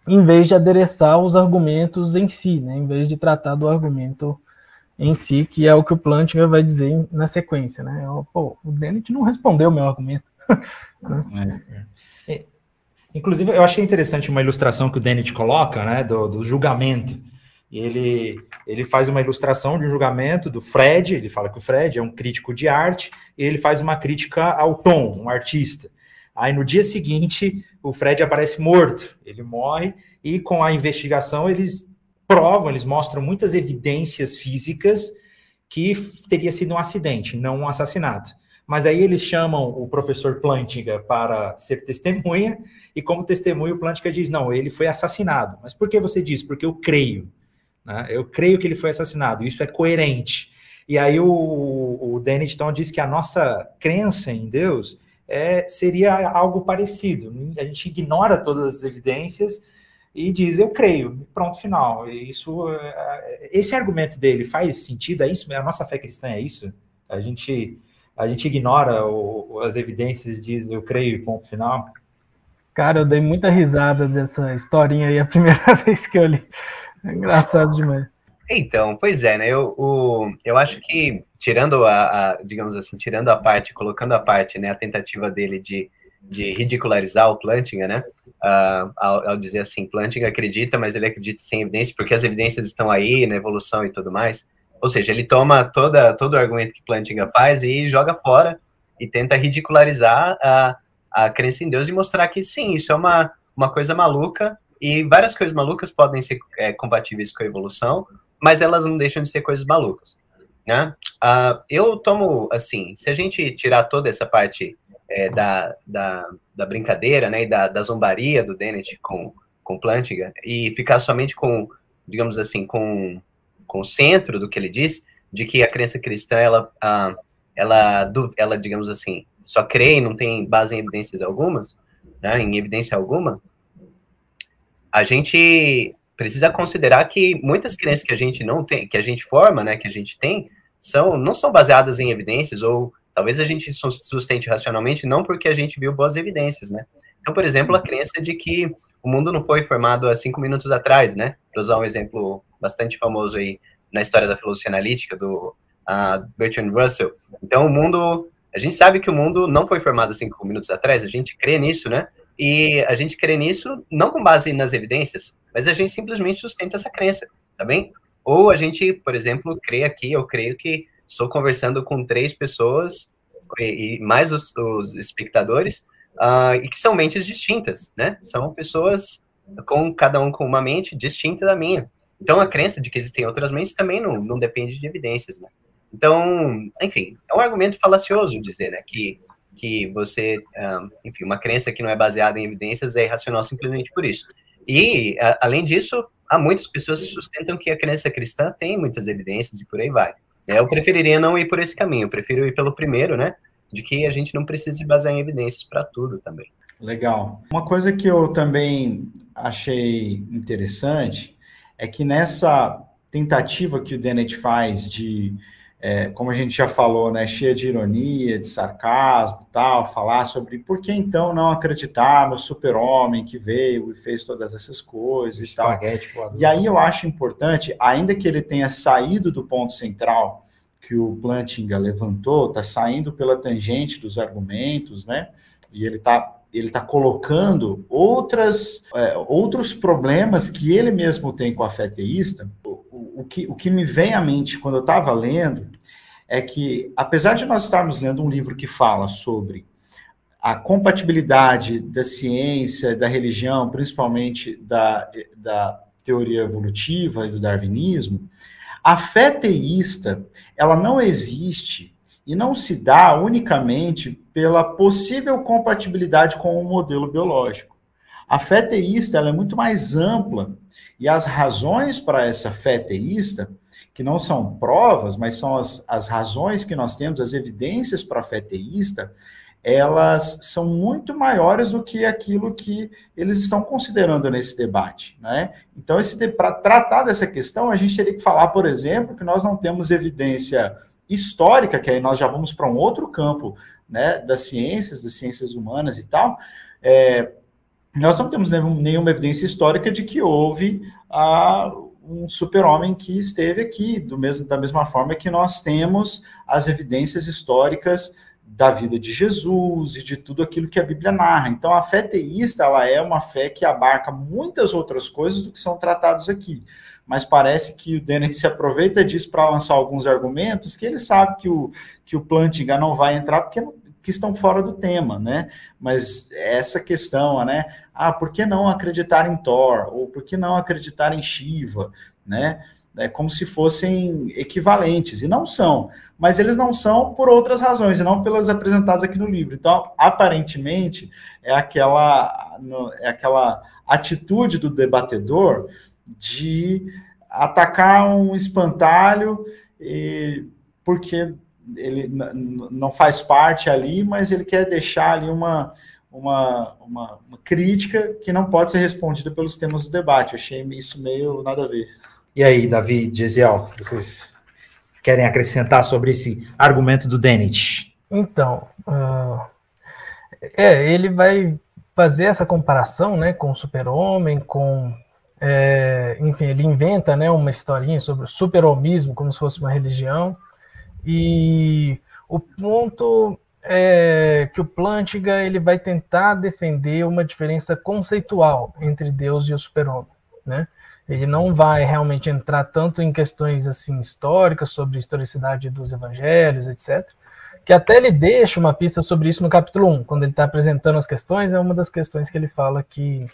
em vez de adereçar os argumentos em si, né, em vez de tratar do argumento em si, que é o que o Plantinga vai dizer na sequência. Né? Pô, o Dennett não respondeu o meu argumento. [laughs] Né? é. É. Inclusive, eu achei interessante uma ilustração que o Dennett coloca, né, do, do julgamento. Ele, ele faz uma ilustração de um julgamento do Fred, ele fala que o Fred é um crítico de arte, e ele faz uma crítica ao Tom, um artista. Aí no dia seguinte, o Fred aparece morto, ele morre, e com a investigação eles provam, eles mostram muitas evidências físicas que teria sido um acidente, não um assassinato. Mas aí eles chamam o professor Plantinga para ser testemunha, e como testemunha, o Plantinga diz: não, ele foi assassinado. Mas por que você diz? Porque eu creio. Né? Eu creio que ele foi assassinado. Isso é coerente. E aí o, o Dennett então diz que a nossa crença em Deus é, seria algo parecido. A gente ignora todas as evidências e diz eu creio, pronto, final. Isso, é, esse argumento dele faz sentido? É isso? A nossa fé cristã é isso? A gente a gente ignora o, as evidências e diz eu creio, ponto final? Cara, eu dei muita risada dessa historinha aí a primeira [laughs] vez que eu li. É engraçado demais. Então, pois é, né? Eu, o, eu acho que, tirando a, a, digamos assim, tirando a parte, colocando a parte, né, a tentativa dele de, de ridicularizar o Plantinga, né? Uh, ao, ao, dizer assim, Plantinga acredita, mas ele acredita sem evidência, porque as evidências estão aí, na evolução e tudo mais. Ou seja, ele toma toda, todo o argumento que Plantinga faz e joga fora e tenta ridicularizar a, a crença em Deus e mostrar que sim, isso é uma, uma coisa maluca e várias coisas malucas podem ser é, compatíveis com a evolução, mas elas não deixam de ser coisas malucas, né? Uh, eu tomo, assim, se a gente tirar toda essa parte é, da, da, da, brincadeira, né, e da, da zombaria do Dennett com, com Plantinga, e ficar somente com, digamos assim, com, com o centro do que ele diz, de que a crença cristã, ela, uh, ela, ela, digamos assim, só crê e não tem base em evidências algumas, né, em evidência alguma, a gente precisa considerar que muitas crenças que a gente não tem, que a gente forma, né, que a gente tem, são não são baseadas em evidências ou talvez a gente sustente racionalmente não porque a gente viu boas evidências, né? Então, por exemplo, a crença de que o mundo não foi formado há cinco minutos atrás, né? Para usar um exemplo bastante famoso aí na história da filosofia analítica do uh, Bertrand Russell. Então, o mundo, a gente sabe que o mundo não foi formado cinco minutos atrás, a gente crê nisso, né? E a gente crê nisso não com base nas evidências, mas a gente simplesmente sustenta essa crença, tá bem? Ou a gente, por exemplo, crê aqui, eu creio que estou conversando com três pessoas e, e mais os, os espectadores, uh, e que são mentes distintas, né? São pessoas com cada um com uma mente distinta da minha. Então a crença de que existem outras mentes também não, não depende de evidências, né? Então, enfim, é um argumento falacioso dizer, né, que que você, um, enfim, uma crença que não é baseada em evidências é irracional simplesmente por isso. E, a, além disso, há muitas pessoas que sustentam que a crença cristã tem muitas evidências e por aí vai. É, eu preferiria não ir por esse caminho, eu prefiro ir pelo primeiro, né? De que a gente não precisa se basear em evidências para tudo também. Legal. Uma coisa que eu também achei interessante é que nessa tentativa que o Dennett faz de é, como a gente já falou, né, cheia de ironia, de sarcasmo, tal, falar sobre por que então não acreditar no super-homem que veio e fez todas essas coisas e tal. E aí eu acho importante, ainda que ele tenha saído do ponto central que o Plantinga levantou, está saindo pela tangente dos argumentos, né, e ele está ele está colocando outras, é, outros problemas que ele mesmo tem com a fé teísta, o, que, o que me vem à mente quando eu estava lendo é que, apesar de nós estarmos lendo um livro que fala sobre a compatibilidade da ciência, da religião, principalmente da, da teoria evolutiva e do darwinismo, a fé teísta, ela não existe e não se dá unicamente pela possível compatibilidade com o modelo biológico. A fé teísta é muito mais ampla e as razões para essa fé teísta, que não são provas, mas são as, as razões que nós temos, as evidências para a fé teísta, elas são muito maiores do que aquilo que eles estão considerando nesse debate. Né? Então, para tratar dessa questão, a gente teria que falar, por exemplo, que nós não temos evidência histórica, que aí nós já vamos para um outro campo né, das ciências, das ciências humanas e tal, é, nós não temos nenhuma evidência histórica de que houve ah, um super-homem que esteve aqui, do mesmo, da mesma forma que nós temos as evidências históricas da vida de Jesus e de tudo aquilo que a Bíblia narra. Então, a fé teísta ela é uma fé que abarca muitas outras coisas do que são tratados aqui. Mas parece que o Dennett se aproveita disso para lançar alguns argumentos que ele sabe que o, que o Plantinga não vai entrar, porque não, que estão fora do tema, né? Mas essa questão, né? Ah, por que não acreditar em Thor? Ou por que não acreditar em Shiva, né? É como se fossem equivalentes, e não são. Mas eles não são por outras razões, e não pelas apresentadas aqui no livro. Então, aparentemente, é aquela, é aquela atitude do debatedor de atacar um espantalho, e, porque ele não faz parte ali, mas ele quer deixar ali uma, uma, uma, uma, crítica que não pode ser respondida pelos temas do debate. Eu achei isso meio nada a ver. E aí, Davi, Gesiel, vocês querem acrescentar sobre esse argumento do Dennett? Então, uh, é, ele vai fazer essa comparação né, com o super-homem, com. É, enfim, ele inventa né, uma historinha sobre o super-homismo, como se fosse uma religião. E o ponto é que o Plantinga ele vai tentar defender uma diferença conceitual entre Deus e o super-homem, né? Ele não vai realmente entrar tanto em questões assim históricas sobre a historicidade dos evangelhos, etc. Que até ele deixa uma pista sobre isso no capítulo 1, quando ele está apresentando as questões, é uma das questões que ele fala que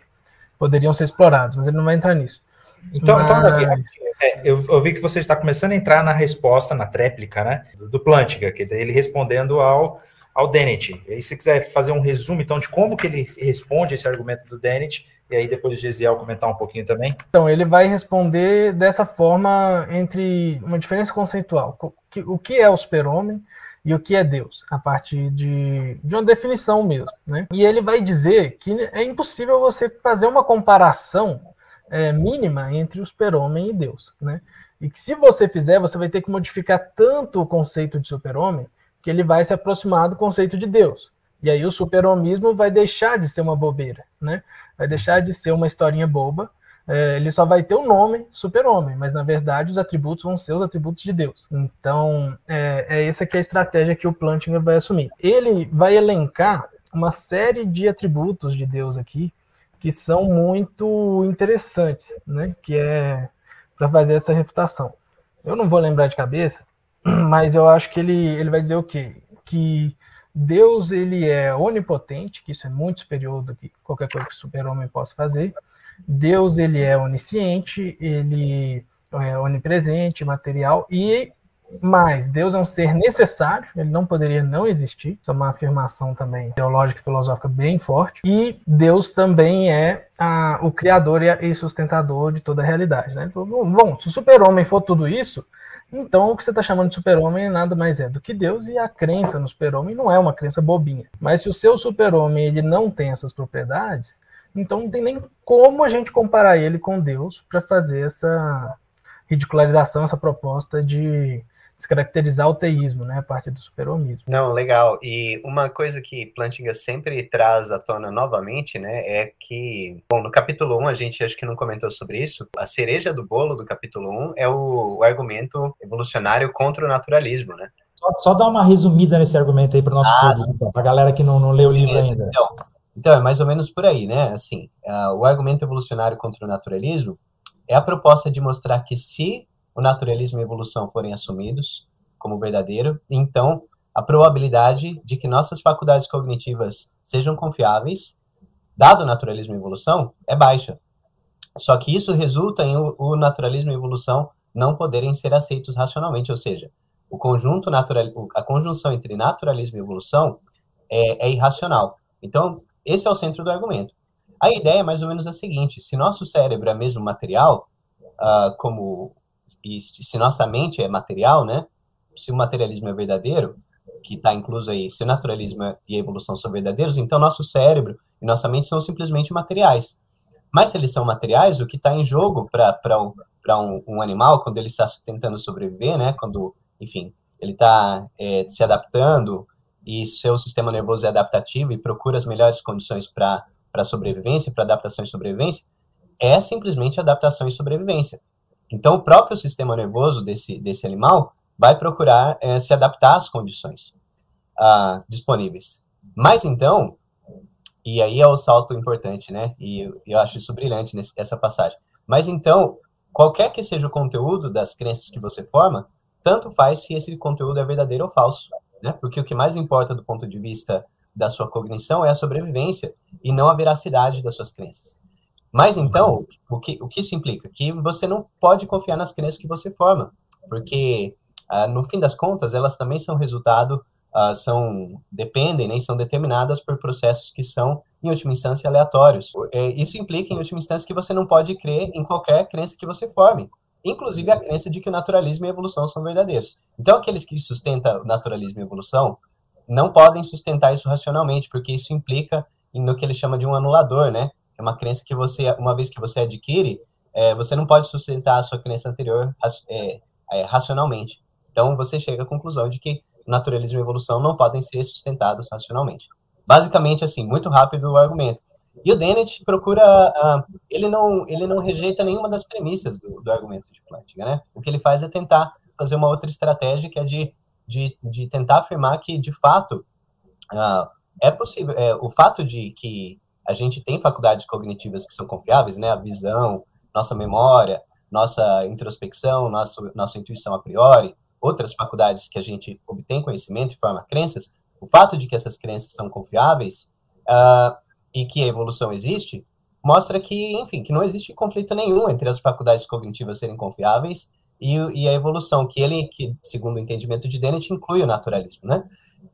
poderiam ser exploradas, mas ele não vai entrar nisso. Então, então Mas... então é, eu, eu, vi que você está começando a entrar na resposta, na tréplica, né, do Plantinga, que ele respondendo ao, ao Dennett. E aí, se quiser fazer um resumo, então, de como que ele responde esse argumento do Dennett, e aí depois o Gesiel comentar um pouquinho também. Então, ele vai responder dessa forma entre uma diferença conceitual. O que é o super-homem e o que é Deus, a partir de, de uma definição mesmo. Né? E ele vai dizer que é impossível você fazer uma comparação é, mínima entre o super-homem e Deus, né? E que se você fizer, você vai ter que modificar tanto o conceito de super-homem que ele vai se aproximar do conceito de Deus. E aí o super-homismo vai deixar de ser uma bobeira, né? Vai deixar de ser uma historinha boba. É, ele só vai ter o nome super-homem, mas na verdade os atributos vão ser os atributos de Deus. Então, é, é essa que é a estratégia que o Plantinga vai assumir. Ele vai elencar uma série de atributos de Deus aqui, que são muito interessantes, né? Que é para fazer essa refutação. Eu não vou lembrar de cabeça, [clears throat] mas eu acho que ele, ele vai dizer o quê? Que Deus ele é onipotente, que isso é muito superior do que qualquer coisa que o super-homem possa fazer. Deus ele é onisciente, ele é onipresente, material e mas Deus é um ser necessário, ele não poderia não existir. Isso é uma afirmação também teológica e filosófica bem forte. E Deus também é a, o criador e sustentador de toda a realidade. Né? Então, bom, se o super-homem for tudo isso, então o que você está chamando de super-homem nada mais é do que Deus e a crença no super-homem não é uma crença bobinha. Mas se o seu super-homem ele não tem essas propriedades, então não tem nem como a gente comparar ele com Deus para fazer essa ridicularização, essa proposta de descaracterizar o teísmo, né, a parte do superomismo. Não, legal. E uma coisa que Plantinga sempre traz à tona novamente, né, é que, bom, no capítulo 1 a gente acho que não comentou sobre isso, a cereja do bolo do capítulo 1 é o, o argumento evolucionário contra o naturalismo, né? Só, só dar uma resumida nesse argumento aí para o nosso ah, público, então, para a galera que não, não leu o livro ainda. Então, então, é mais ou menos por aí, né? Assim, uh, o argumento evolucionário contra o naturalismo é a proposta de mostrar que se o naturalismo e a evolução forem assumidos como verdadeiro, então a probabilidade de que nossas faculdades cognitivas sejam confiáveis, dado o naturalismo e a evolução, é baixa. Só que isso resulta em o, naturalismo e a evolução não poderem ser aceitos racionalmente, ou seja, o conjunto natural, a conjunção entre naturalismo e evolução é, é irracional. Então, esse é o centro do argumento. A ideia é mais ou menos a seguinte: se nosso cérebro é mesmo material, uh, como e se nossa mente é material, né? Se o materialismo é verdadeiro, que está incluso aí, se o naturalismo e a evolução são verdadeiros, então nosso cérebro e nossa mente são simplesmente materiais. Mas se eles são materiais, o que está em jogo para um, um animal, quando ele está tentando sobreviver, né? Quando, enfim, ele está é, se adaptando e seu sistema nervoso é adaptativo e procura as melhores condições para sobrevivência, para adaptação e sobrevivência, é simplesmente adaptação e sobrevivência. Então, o próprio sistema nervoso desse, desse animal vai procurar é, se adaptar às condições uh, disponíveis. Mas então, e aí é o salto importante, né? E eu, acho isso brilhante nessa passagem. Mas então, qualquer que seja o conteúdo das crenças que você forma, tanto faz se esse conteúdo é verdadeiro ou falso, né? Porque o que mais importa do ponto de vista da sua cognição é a sobrevivência e não a veracidade das suas crenças. Mas então, o que, o que isso implica? Que você não pode confiar nas crenças que você forma, porque uh, no fim das contas elas também são resultado, uh, são dependem, né, são determinadas por processos que são em última instância aleatórios. É, isso implica em última instância que você não pode crer em qualquer crença que você forme, inclusive a crença de que o naturalismo e a evolução são verdadeiros. Então, aqueles que sustentam o naturalismo e a evolução não podem sustentar isso racionalmente, porque isso implica no que ele chama de um anulador, né? É uma crença que você, uma vez que você adquire, é, você não pode sustentar a sua crença anterior é, é, racionalmente. Então, você chega à conclusão de que naturalismo e evolução não podem ser sustentados racionalmente. Basicamente, assim, muito rápido o argumento. E o Dennett procura, uh, ele não, ele não rejeita nenhuma das premissas do, do argumento de Plantinga, né? O que ele faz é tentar fazer uma outra estratégia que é de, de, de tentar afirmar que, de fato, uh, é possível, é, o fato de que a gente tem faculdades cognitivas que são confiáveis, né? A visão, nossa memória, nossa introspecção, nossa, nossa intuição a priori, outras faculdades que a gente obtém conhecimento e forma crenças, o fato de que essas crenças são confiáveis uh, e que a evolução existe, mostra que, enfim, que não existe conflito nenhum entre as faculdades cognitivas serem confiáveis e, e a evolução, que ele, que segundo o entendimento de Dennett, inclui o naturalismo, né?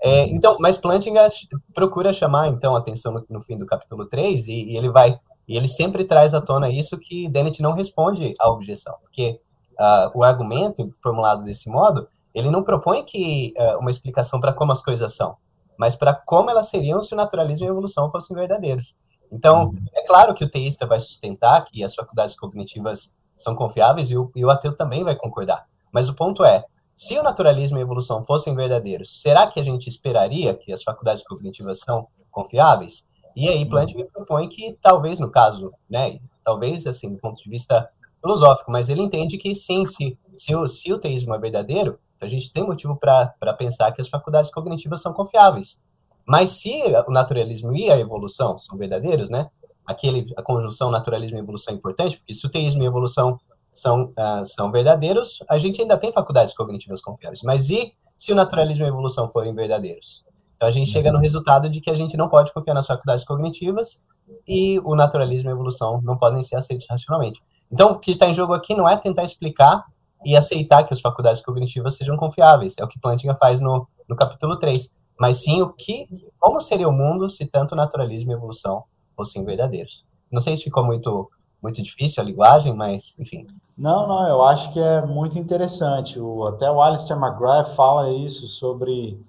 É, então, mas Plantinga procura chamar, então, a atenção no, no fim do capítulo 3, e, e ele vai e ele sempre traz à tona isso que Dennett não responde à objeção, porque uh, o argumento formulado desse modo, ele não propõe que uh, uma explicação para como as coisas são, mas para como elas seriam se o naturalismo e a evolução fossem verdadeiros. Então, é claro que o teísta vai sustentar que as faculdades cognitivas são confiáveis e o, e o ateu também vai concordar. Mas o ponto é, se o naturalismo e a evolução fossem verdadeiros, será que a gente esperaria que as faculdades cognitivas são confiáveis? E aí Plantinga propõe que talvez no caso, né, talvez assim, do ponto de vista filosófico, mas ele entende que sim, se, se, o, se o teísmo é verdadeiro, a gente tem motivo para pensar que as faculdades cognitivas são confiáveis. Mas se o naturalismo e a evolução são verdadeiros, né, aquele, a conjunção naturalismo e evolução é importante, porque se o teísmo e evolução são, uh, são verdadeiros, a gente ainda tem faculdades cognitivas confiáveis. Mas e se o naturalismo e a evolução forem verdadeiros? Então a gente chega no resultado de que a gente não pode confiar nas faculdades cognitivas e o naturalismo e a evolução não podem ser aceitos racionalmente. Então o que está em jogo aqui não é tentar explicar e aceitar que as faculdades cognitivas sejam confiáveis, é o que Plantinga faz no, no capítulo 3, mas sim o que, como seria o mundo se tanto naturalismo e evolução fossem verdadeiros. Não sei se ficou muito muito difícil a linguagem, mas enfim. Não, não, eu acho que é muito interessante. O, até o Alistair McGrath fala isso sobre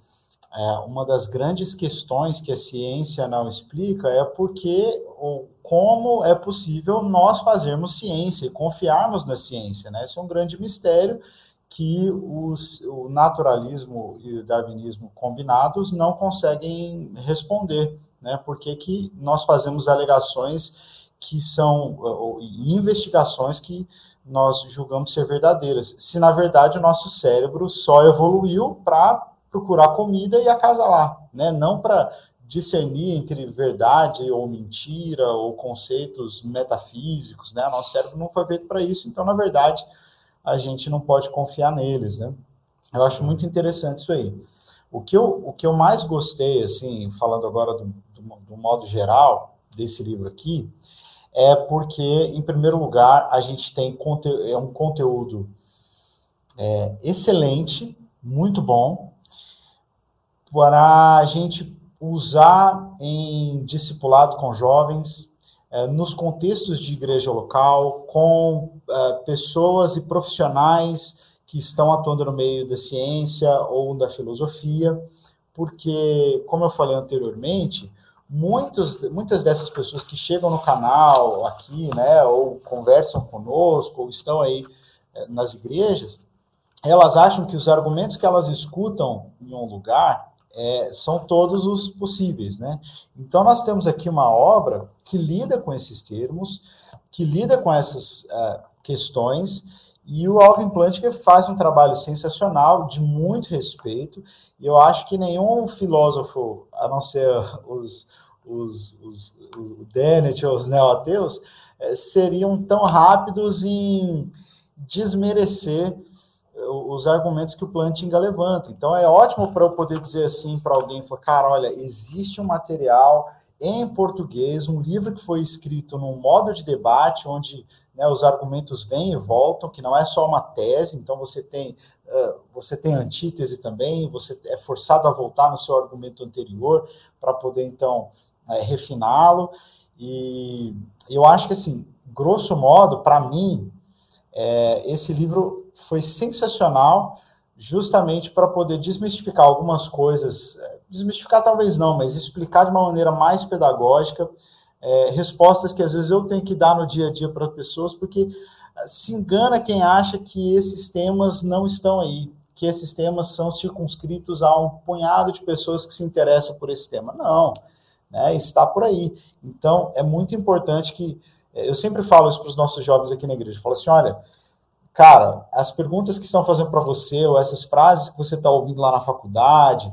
é, uma das grandes questões que a ciência não explica é porque ou como é possível nós fazermos ciência e confiarmos na ciência, né? Esse é um grande mistério que os, o naturalismo e o darwinismo combinados não conseguem responder, né? Por que, que nós fazemos alegações que são investigações que nós julgamos ser verdadeiras, se na verdade o nosso cérebro só evoluiu para procurar comida e acasalar, né? Não para discernir entre verdade ou mentira ou conceitos metafísicos, né? Nosso cérebro não foi feito para isso, então na verdade a gente não pode confiar neles, né? Eu acho muito interessante isso aí. O que eu, o que eu mais gostei, assim, falando agora do, do, do modo geral desse livro aqui, é porque, em primeiro lugar, a gente tem é um conteúdo é, excelente, muito bom, para a gente usar em discipulado com jovens, é, nos contextos de igreja local, com é, pessoas e profissionais que estão atuando no meio da ciência ou da filosofia, porque, como eu falei anteriormente, muitos, muitas dessas pessoas que chegam no canal aqui, né, ou conversam conosco, ou estão aí é, nas igrejas, elas acham que os argumentos que elas escutam em um lugar é, são todos os possíveis, né? Então nós temos aqui uma obra que lida com esses termos, que lida com essas uh, questões, e o Alvin Plantinga faz um trabalho sensacional, de muito respeito, e eu acho que nenhum filósofo, a não ser os, os, os, os o Dennett ou os neo-ateus, eh, seriam tão rápidos em desmerecer os argumentos que o Plantinga levanta. Então é ótimo para eu poder dizer assim para alguém, falar, cara, olha, existe um material em português, um livro que foi escrito num modo de debate onde né, os argumentos vêm e voltam, que não é só uma tese, então você tem uh, você tem antítese também, você é forçado a voltar no seu argumento anterior para poder então é, refiná-lo. E eu acho que assim, grosso modo, para mim, É, esse livro foi sensacional, justamente para poder desmistificar algumas coisas, é, desmistificar talvez não, mas explicar de uma maneira mais pedagógica é, respostas que às vezes eu tenho que dar no dia a dia para pessoas, porque se engana quem acha que esses temas não estão aí, que esses temas são circunscritos a um punhado de pessoas que se interessam por esse tema. Não, né, está por aí. Então, é muito importante que. Eu sempre falo isso para os nossos jovens aqui na igreja. Eu falo assim: olha, cara, as perguntas que estão fazendo para você, ou essas frases que você está ouvindo lá na faculdade,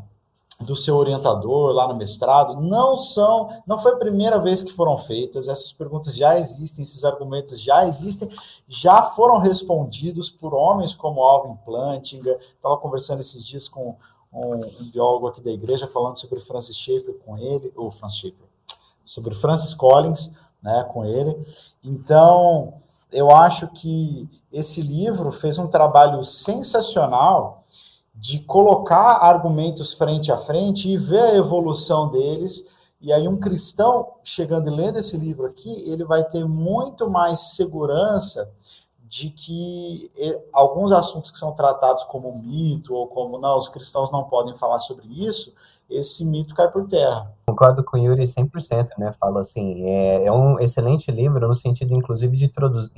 do seu orientador lá no mestrado, não são, não foi a primeira vez que foram feitas, essas perguntas já existem, esses argumentos já existem, já foram respondidos por homens como Alvin Plantinga, estava conversando esses dias com um, um, biólogo aqui da igreja falando sobre Francis Schaeffer com ele, ou Francis Schaeffer, sobre Francis Collins, né, com ele. Então, eu acho que esse livro fez um trabalho sensacional de colocar argumentos frente a frente e ver a evolução deles. E aí, um cristão chegando e lendo esse livro aqui, ele vai ter muito mais segurança de que alguns assuntos que são tratados como mito ou como não, os cristãos não podem falar sobre isso, esse mito cai por terra. Concordo com o Yuri 100%, né? Falo assim, é, é um excelente livro no sentido, inclusive, de,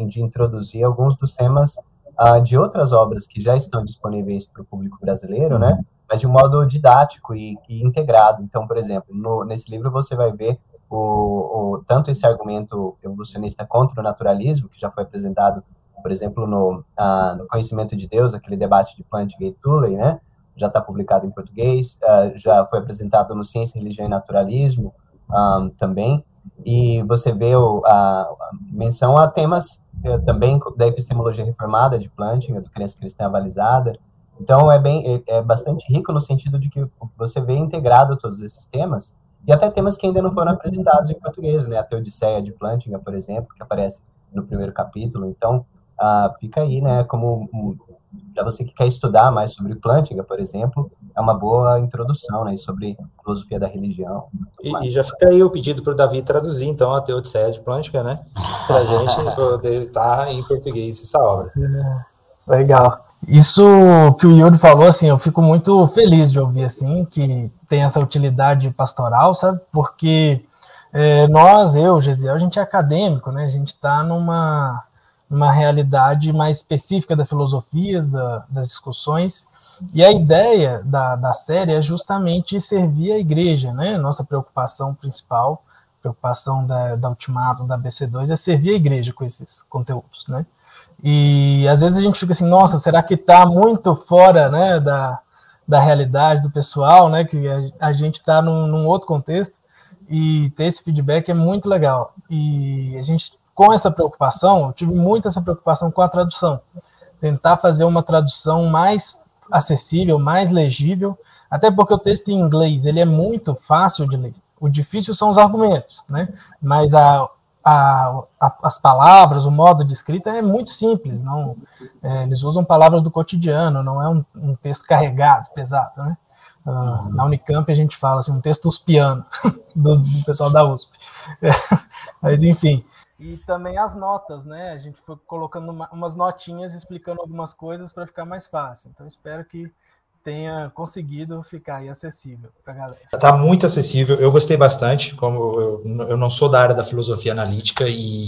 de introduzir alguns dos temas uh, de outras obras que já estão disponíveis para o público brasileiro, né? Mas de um modo didático e, e integrado. Então, por exemplo, no, nesse livro você vai ver o, o, tanto esse argumento evolucionista contra o naturalismo, que já foi apresentado, por exemplo, no, uh, no Conhecimento de Deus, aquele debate de Plantinga e Tuley, né? Já está publicado em português, uh, já foi apresentado no Ciência, Religião e Naturalismo um, também. E você vê o, a, a menção a temas é, também da epistemologia reformada de Plantinga, do crença cristã avalizada. Então, é, bem, é, é bastante rico no sentido de que você vê integrado todos esses temas, e até temas que ainda não foram apresentados em português, né? A Teodiceia de Plantinga, por exemplo, que aparece no primeiro capítulo. Então, ah, fica aí, né, como para você que quer estudar mais sobre Plantinga, por exemplo, é uma boa introdução, né, sobre filosofia da religião. E, e, já fica aí o pedido para o Davi traduzir, então, a Teodiceia de Plantinga, né, para a gente [laughs] poder estar em português essa obra. É, legal. Isso que o Yuri falou, assim, eu fico muito feliz de ouvir, assim, que tem essa utilidade pastoral, sabe, porque é, nós, eu, Gesiel, a gente é acadêmico, né, a gente está numa uma realidade mais específica da filosofia, da, das discussões. E a ideia da, da série é justamente servir a igreja, né? Nossa preocupação principal, preocupação da, da Ultimato, da BC2, é servir a igreja com esses conteúdos, né? E às vezes a gente fica assim, nossa, será que está muito fora, né, da, da realidade do pessoal, né? Que a, a gente está num, num outro contexto e ter esse feedback é muito legal. E a gente com essa preocupação, eu tive muito essa preocupação com a tradução. Tentar fazer uma tradução mais acessível, mais legível, até porque o texto em inglês ele é muito fácil de ler. O difícil são os argumentos, né? Mas a, a, a, as palavras, o modo de escrita é muito simples. Não, é, eles usam palavras do cotidiano, não é um, um texto carregado, pesado, né? Uh, na Unicamp a gente fala assim, um texto uspiano [laughs] do, do pessoal da USP. [laughs] Mas enfim, e também as notas, né? A gente foi colocando uma, umas notinhas explicando algumas coisas para ficar mais fácil. Então, espero que tenha conseguido ficar acessível para a galera. Está muito acessível, eu gostei bastante, como eu, eu não sou da área da filosofia analítica e,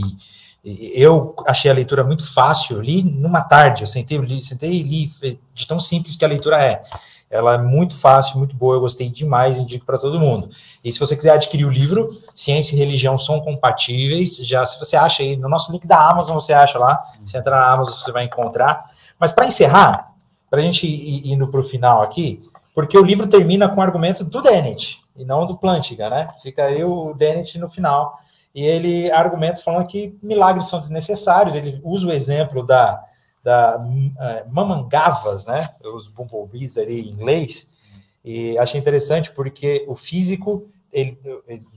e eu achei a leitura muito fácil, li numa tarde, eu sentei, li, sentei e li, de tão simples que a leitura é. Ela é muito fácil, muito boa, eu gostei demais, indico para todo mundo. E se você quiser adquirir o livro, Ciência e Religião são compatíveis, já se você acha aí, no nosso link da Amazon você acha lá, se entrar na Amazon você vai encontrar. Mas para encerrar, para a gente ir indo para o final aqui, porque o livro termina com o argumento do Dennett, e não do Plantinga, né? Fica aí o Dennett no final, e ele argumenta falando que milagres são desnecessários, ele usa o exemplo da da uh, mamangavas, né? Os bumblebees ali em inglês. E achei interessante porque o físico, ele,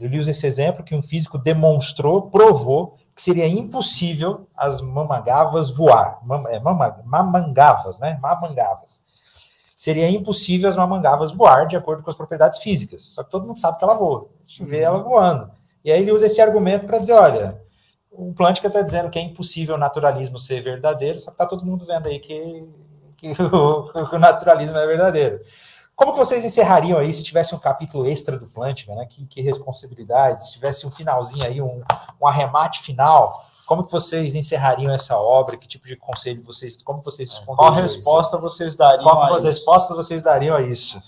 ele usa esse exemplo que um físico demonstrou, provou que seria impossível as mamangavas voar. Mam, é, mamangavas, né? Mamangavas. Seria impossível as mamangavas voar de acordo com as propriedades físicas. Só que todo mundo sabe que ela voa. A gente vê ela voando. E aí ele usa esse argumento para dizer, olha, o Plantinga está dizendo que é impossível o naturalismo ser verdadeiro, só que está todo mundo vendo aí que, que [laughs] o, o, naturalismo é verdadeiro. Como que vocês encerrariam aí se tivesse um capítulo extra do Plantinga, né? Que, que responsabilidade, se tivesse um finalzinho aí, um, um arremate final, como que vocês encerrariam essa obra? Que tipo de conselho vocês, como vocês responderiam? Qual resposta isso? vocês dariam? Qual a resposta vocês dariam a isso?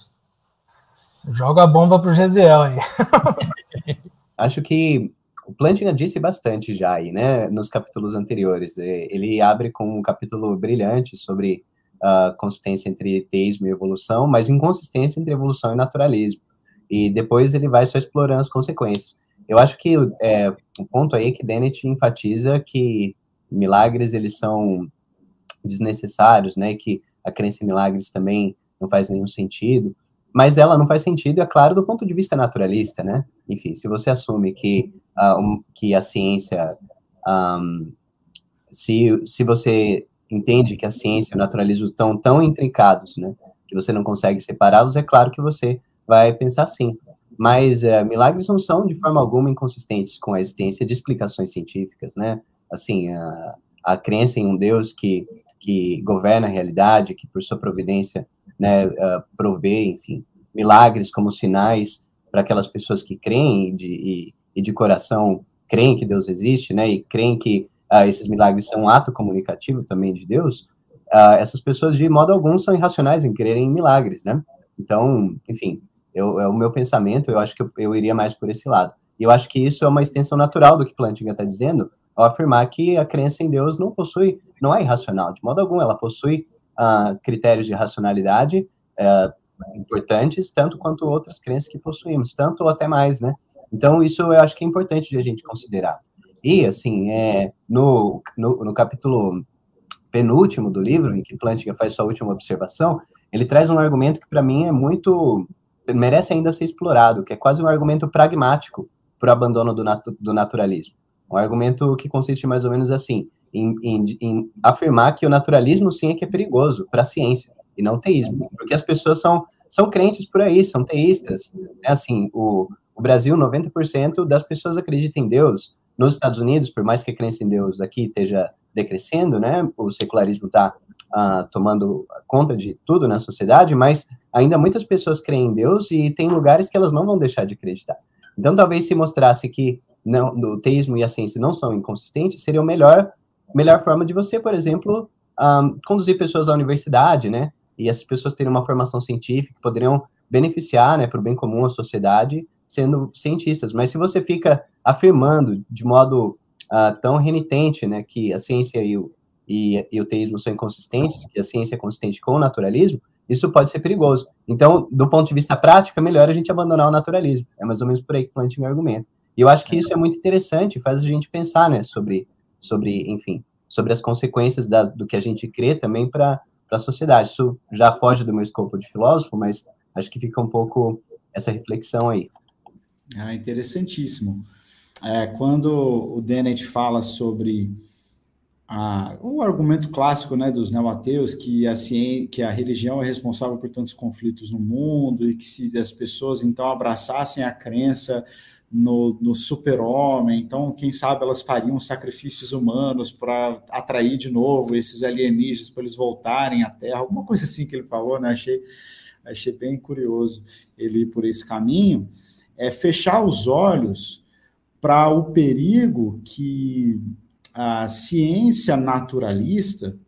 Joga a bomba pro Gesiel aí. [laughs] Acho que o Plantinga disse bastante já aí, né, nos capítulos anteriores. Ele abre com um capítulo brilhante sobre a consistência entre teísmo e evolução, mas inconsistência entre evolução e naturalismo. E depois ele vai só explorando as consequências. Eu acho que é, o ponto aí é que Dennett enfatiza que milagres eles são desnecessários, né, que a crença em milagres também não faz nenhum sentido mas ela não faz sentido, é claro, do ponto de vista naturalista, né? Enfim, se você assume que, uh, um, que a ciência, um, se, se você entende que a ciência e o naturalismo estão tão intrincados, né, que você não consegue separá-los, é claro que você vai pensar assim. Mas uh, milagres não são, de forma alguma, inconsistentes com a existência de explicações científicas, né? Assim, a, a crença em um Deus que, que governa a realidade, que por sua providência né, uh, prover, enfim, milagres como sinais para aquelas pessoas que creem de, e, e, de coração creem que Deus existe, né, e creem que uh, esses milagres são um ato comunicativo também de Deus, uh, essas pessoas de modo algum são irracionais em crerem em milagres, né? Então, enfim, eu, é o meu pensamento, eu acho que eu, eu iria mais por esse lado. E eu acho que isso é uma extensão natural do que Plantinga está dizendo, ao afirmar que a crença em Deus não possui, não é irracional, de modo algum, ela possui critérios de racionalidade uh, importantes, tanto quanto outras crenças que possuímos, tanto ou até mais, né? Então, isso eu acho que é importante de a gente considerar. E, assim, é, no, no, no capítulo penúltimo do livro, em que Plantinga faz sua última observação, ele traz um argumento que, para mim, é muito. merece ainda ser explorado, que é quase um argumento pragmático para o abandono do, natu, do naturalismo. Um argumento que consiste mais ou menos assim: em, em, em afirmar que o naturalismo sim é que é perigoso para a ciência e não teísmo, porque as pessoas são, são crentes por aí, são teístas. É assim, o, o Brasil, 90% das pessoas acreditam em Deus. Nos Estados Unidos, por mais que a crença em Deus aqui esteja decrescendo, né, o secularismo está uh, tomando conta de tudo na sociedade, mas ainda muitas pessoas creem em Deus e tem lugares que elas não vão deixar de acreditar. Então, talvez se mostrasse que não, o teísmo e a ciência não são inconsistentes, seria o melhor melhor forma de você, por exemplo, um, conduzir pessoas à universidade, né? E essas pessoas terem uma formação científica, poderiam beneficiar, né, para o bem comum a sociedade, sendo cientistas. Mas se você fica afirmando de modo uh, tão renitente, né, que a ciência e o, e, e o teísmo são inconsistentes, que a ciência é consistente com o naturalismo, isso pode ser perigoso. Então, do ponto de vista prático, é melhor a gente abandonar o naturalismo. É mais ou menos por aí que o Plantinga argumenta. E eu acho que isso é muito interessante, faz a gente pensar, né, sobre sobre, enfim, sobre as consequências da, do que a gente crê também para a sociedade. Isso já foge do meu escopo de filósofo, mas acho que fica um pouco essa reflexão aí. Ah, interessantíssimo. É, quando o Dennett fala sobre o argumento clássico né, dos neo-ateus, que a, que a religião é responsável por tantos conflitos no mundo e que se as pessoas então abraçassem a crença no, no super-homem, então, quem sabe elas fariam sacrifícios humanos para atrair de novo esses alienígenas para eles voltarem à Terra, alguma coisa assim que ele falou, né? Achei, achei bem curioso ele ir por esse caminho. É fechar os olhos para o perigo que a ciência naturalista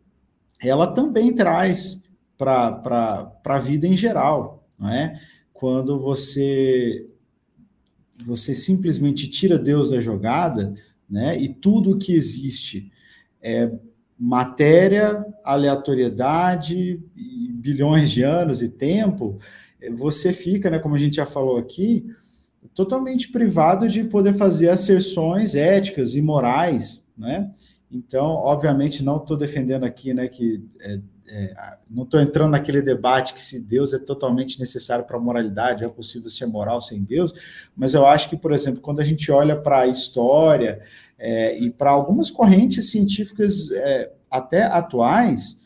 ela também traz para a vida em geral, não é? Quando você você simplesmente tira Deus da jogada, né? E tudo que existe é matéria, aleatoriedade, bilhões de anos e tempo, você fica, né, como a gente já falou aqui, totalmente privado de poder fazer asserções éticas e morais, né? Então, obviamente, não estou defendendo aqui, né, que é, é, não estou entrando naquele debate que se Deus é totalmente necessário para a moralidade, é possível ser moral sem Deus, mas eu acho que, por exemplo, quando a gente olha para a história é, e para algumas correntes científicas é, até atuais,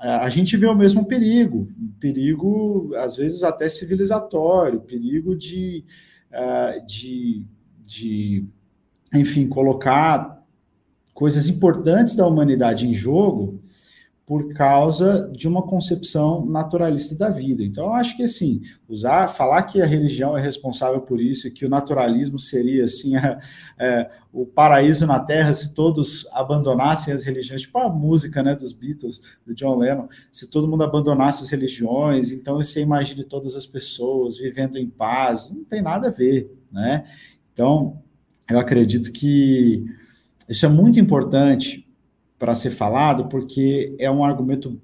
é, a gente vê o mesmo perigo, perigo, às vezes, até civilizatório, perigo de, uh, de, de enfim, colocar coisas importantes da humanidade em jogo por causa de uma concepção naturalista da vida. Então, eu acho que assim, usar, falar que a religião é responsável por isso que o naturalismo seria assim a, [laughs] é, o paraíso na Terra se todos abandonassem as religiões, tipo a música né, dos Beatles, do John Lennon, se todo mundo abandonasse as religiões, então você imagine todas as pessoas vivendo em paz, não tem nada a ver, né? Então, eu acredito que isso é muito importante para ser falado, porque é um argumento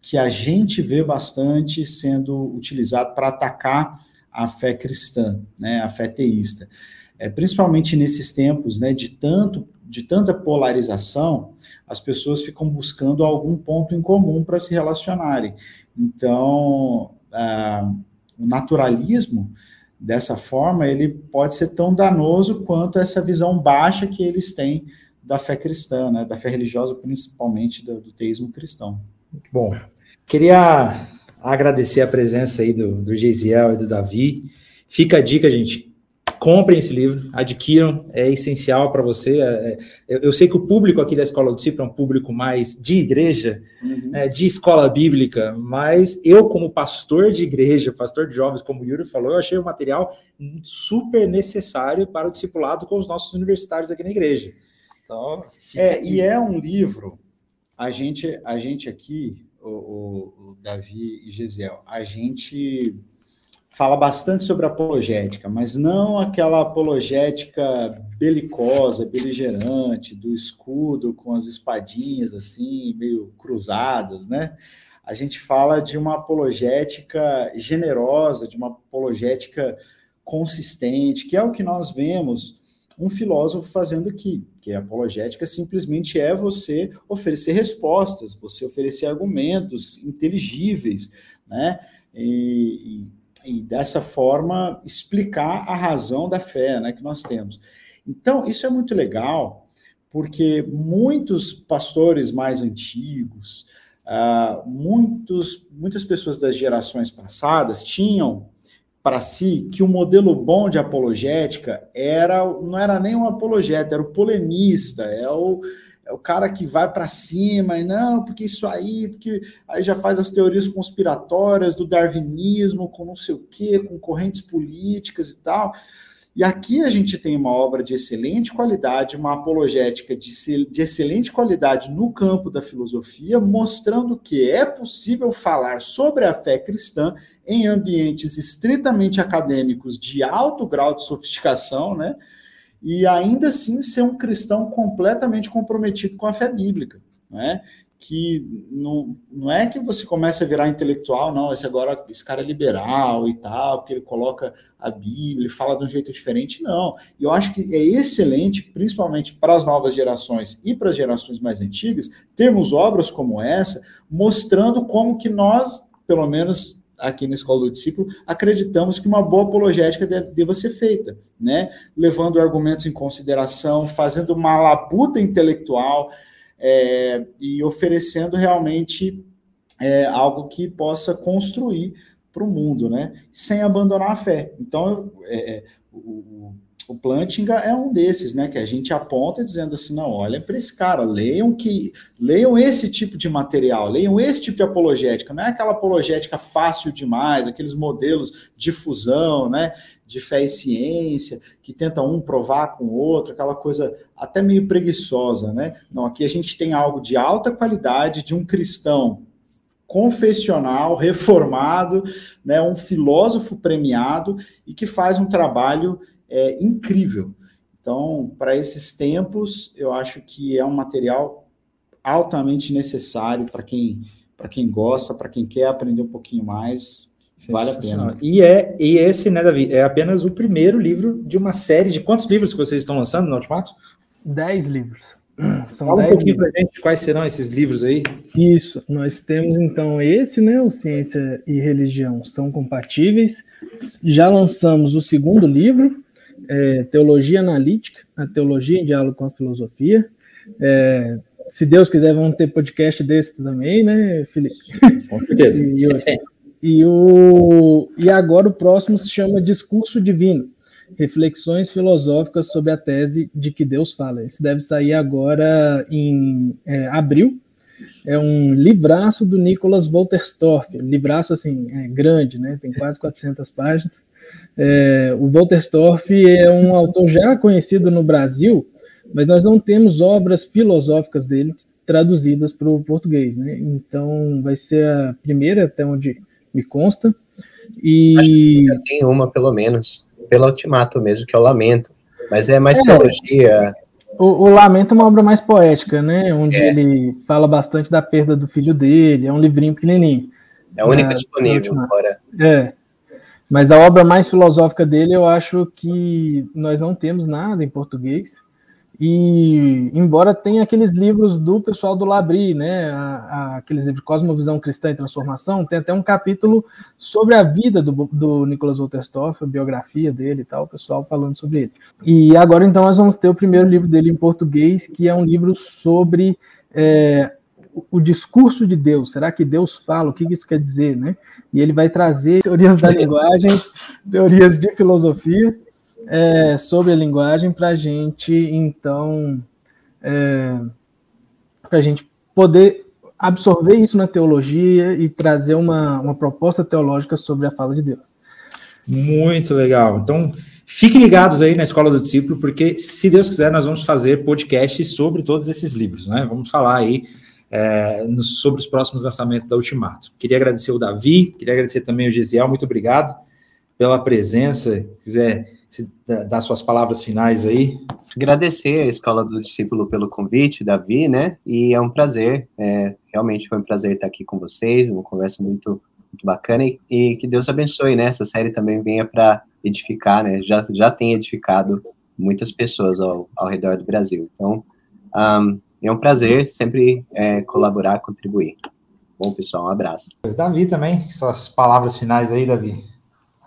que a gente vê bastante sendo utilizado para atacar a fé cristã, né, a fé teísta. É, principalmente nesses tempos né, de, tanto, de tanta polarização, as pessoas ficam buscando algum ponto em comum para se relacionarem. Então, ah, o naturalismo, dessa forma, ele pode ser tão danoso quanto essa visão baixa que eles têm da fé cristã, né, da fé religiosa, principalmente do, do teísmo cristão. Bom, queria agradecer a presença aí do, do Geisiel e do Davi. Fica a dica, gente. Comprem esse livro, adquiram, é essencial para você. É, é, eu sei que o público aqui da Escola do Discípulo é um público mais de igreja, uhum. é, de escola bíblica, mas eu, como pastor de igreja, pastor de jovens, como o Yuri falou, eu achei o material super necessário para o discipulado com os nossos universitários aqui na igreja. Então, é, e é um livro, a gente, a gente aqui, o, o, o Davi e Gesiel, a gente fala bastante sobre apologética, mas não aquela apologética belicosa, beligerante, do escudo com as espadinhas assim, meio cruzadas, né? A gente fala de uma apologética generosa, de uma apologética consistente, que é o que nós vemos um filósofo fazendo aqui, que a apologética simplesmente é você oferecer respostas, você oferecer argumentos inteligíveis, né? E, e, e dessa forma explicar a razão da fé, né, que nós temos. Então, isso é muito legal, porque muitos pastores mais antigos, uh, muitos, muitas pessoas das gerações passadas tinham para si que o modelo bom de apologética era não era nem um apologeta, era o polemista, é o, é o cara que vai para cima e não, porque isso aí, porque aí já faz as teorias conspiratórias do darwinismo com não sei o quê, com correntes políticas e tal. E aqui a gente tem uma obra de excelente qualidade, uma apologética de, de, excelente qualidade no campo da filosofia, mostrando que é possível falar sobre a fé cristã em ambientes estritamente acadêmicos de alto grau de sofisticação, né? E ainda assim ser um cristão completamente comprometido com a fé bíblica, né? Que não, não é que você comece a virar intelectual, não, esse agora, esse cara é liberal e tal, porque ele coloca a Bíblia, ele fala de um jeito diferente, não. E eu acho que é excelente, principalmente para as novas gerações e para as gerações mais antigas, termos obras como essa, mostrando como que nós, pelo menos aqui na Escola do Discípulo, acreditamos que uma boa apologética deve, deva ser feita, né? Levando argumentos em consideração, fazendo uma labuta intelectual, é, e oferecendo realmente é, algo que possa construir para o mundo, né? Sem abandonar a fé. Então, é, é o, o Plantinga é um desses, né? Que a gente aponta dizendo assim, não, olha para esse cara, leiam que leiam esse tipo de material, leiam esse tipo de apologética, não é aquela apologética fácil demais, aqueles modelos de fusão, né? De fé e ciência, que tenta um provar com o outro, aquela coisa até meio preguiçosa, né? Não, aqui a gente tem algo de alta qualidade, de um cristão confessional, reformado, né, um filósofo premiado e que faz um trabalho é, incrível. Então, para esses tempos, eu acho que é um material altamente necessário para quem, quem gosta, para quem quer aprender um pouquinho mais. Vale a pena. E, é, e esse, né, Davi, é apenas o primeiro livro de uma série de quantos livros que vocês estão lançando no Ultimato? Dez livros. São Fala um pouquinho para gente quais serão esses livros aí. Isso, nós temos então esse, né? O Ciência e Religião são compatíveis. Já lançamos o segundo livro, é, Teologia Analítica, a Teologia em Diálogo com a Filosofia. É, se Deus quiser, vamos ter podcast desse também, né, Felipe? [laughs] Com certeza. e, e, o, e agora o próximo se chama Discurso Divino, Reflexões filosóficas sobre a tese de que Deus fala. Esse deve sair agora em é, abril. É um livraço do Nicholas Wolterstorff, livraço assim, é grande, né? Tem quase 400 páginas. É, o Wolterstorff é um autor já conhecido no Brasil, mas nós não temos obras filosóficas dele traduzidas para o português, né? Então vai ser a primeira, até onde me consta. E tem uma, pelo menos, pelo Ultimato mesmo, que é o Lamento. Mas é mais é, teologia. O, o, Lamento é uma obra mais poética, né? Onde é. ele fala bastante da perda do filho dele. É um livrinho pequenininho. É a única disponível agora. É. Mas a obra mais filosófica dele, eu acho que nós não temos nada em português. E embora tenha aqueles livros do pessoal do Labri, né, a, a, aqueles livros Cosmovisão Cristã e Transformação, tem até um capítulo sobre a vida do, do Wolterstorff, a biografia dele e tal, o pessoal falando sobre ele. E agora então nós vamos ter o primeiro livro dele em português, que é um livro sobre é, o discurso de Deus. Será que Deus fala? O que isso quer dizer, né? E ele vai trazer teorias da linguagem, [laughs] teorias de filosofia é, sobre a linguagem para a gente, então, é, para a gente poder absorver isso na teologia e trazer uma, uma proposta teológica sobre a fala de Deus. Muito legal. Então, fiquem ligados aí na Escola do Discípulo, porque, se Deus quiser, nós vamos fazer podcasts sobre todos esses livros, né? Vamos falar aí é, sobre os próximos lançamentos da Ultimato. Queria agradecer o Davi, queria agradecer também o Gisiel, muito obrigado pela presença. Se quiser dar suas palavras finais aí. Agradecer a Escola do Discípulo pelo convite, Davi, né? E é um prazer, é, realmente foi um prazer estar aqui com vocês, uma conversa muito, muito bacana e, e que Deus abençoe, né? Essa série também venha para edificar, né? Já, já tem edificado muitas pessoas ao, ao redor do Brasil. Então, um, é um prazer sempre é, colaborar, contribuir. Bom, pessoal, um abraço. Davi também, suas palavras finais aí, Davi.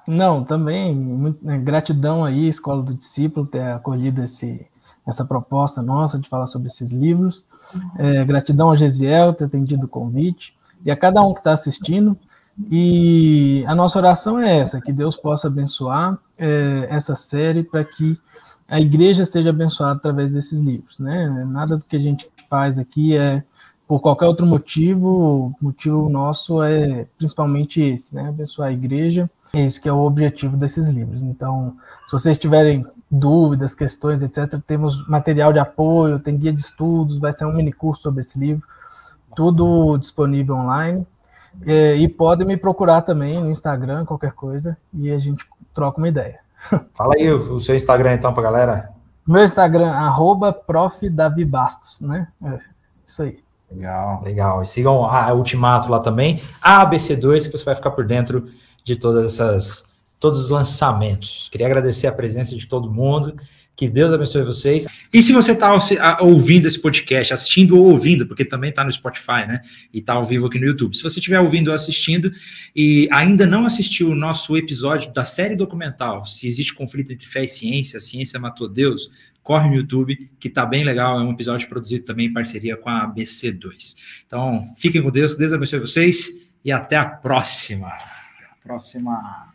Não, também, muito, né, gratidão aí, Escola do Discípulo, ter acolhido esse, essa proposta nossa de falar sobre esses livros. É, gratidão a Gesiel ter atendido o convite e a cada um que está assistindo. E a nossa oração é essa: que Deus possa abençoar é, essa série para que a igreja seja abençoada através desses livros. Né? Nada do que a gente faz aqui é por qualquer outro motivo, o motivo nosso é principalmente esse, né? Abençoar a igreja é isso que é o objetivo desses livros. Então, se vocês tiverem dúvidas, questões, etc., temos material de apoio, tem guia de estudos, vai ser um mini curso sobre esse livro, tudo disponível online. É, e podem me procurar também no Instagram, qualquer coisa, e a gente troca uma ideia. [laughs] Fala aí o seu Instagram então para galera. Meu Instagram, arroba Bastos, né? É, isso aí. Legal, legal. E sigam a Ultimato lá também, a ABC2, que você vai ficar por dentro de todas essas todos os lançamentos. Queria agradecer a presença de todo mundo. Que Deus abençoe vocês. E se você está ouvindo esse podcast, assistindo ou ouvindo, porque também está no Spotify, né? E está ao vivo aqui no YouTube. Se você estiver ouvindo ou assistindo e ainda não assistiu o nosso episódio da série documental, se existe conflito entre fé e ciência, a ciência matou Deus, corre no YouTube, que está bem legal. É um episódio produzido também em parceria com a BC2. Então, fiquem com Deus, Deus abençoe vocês e até a próxima. Próxima.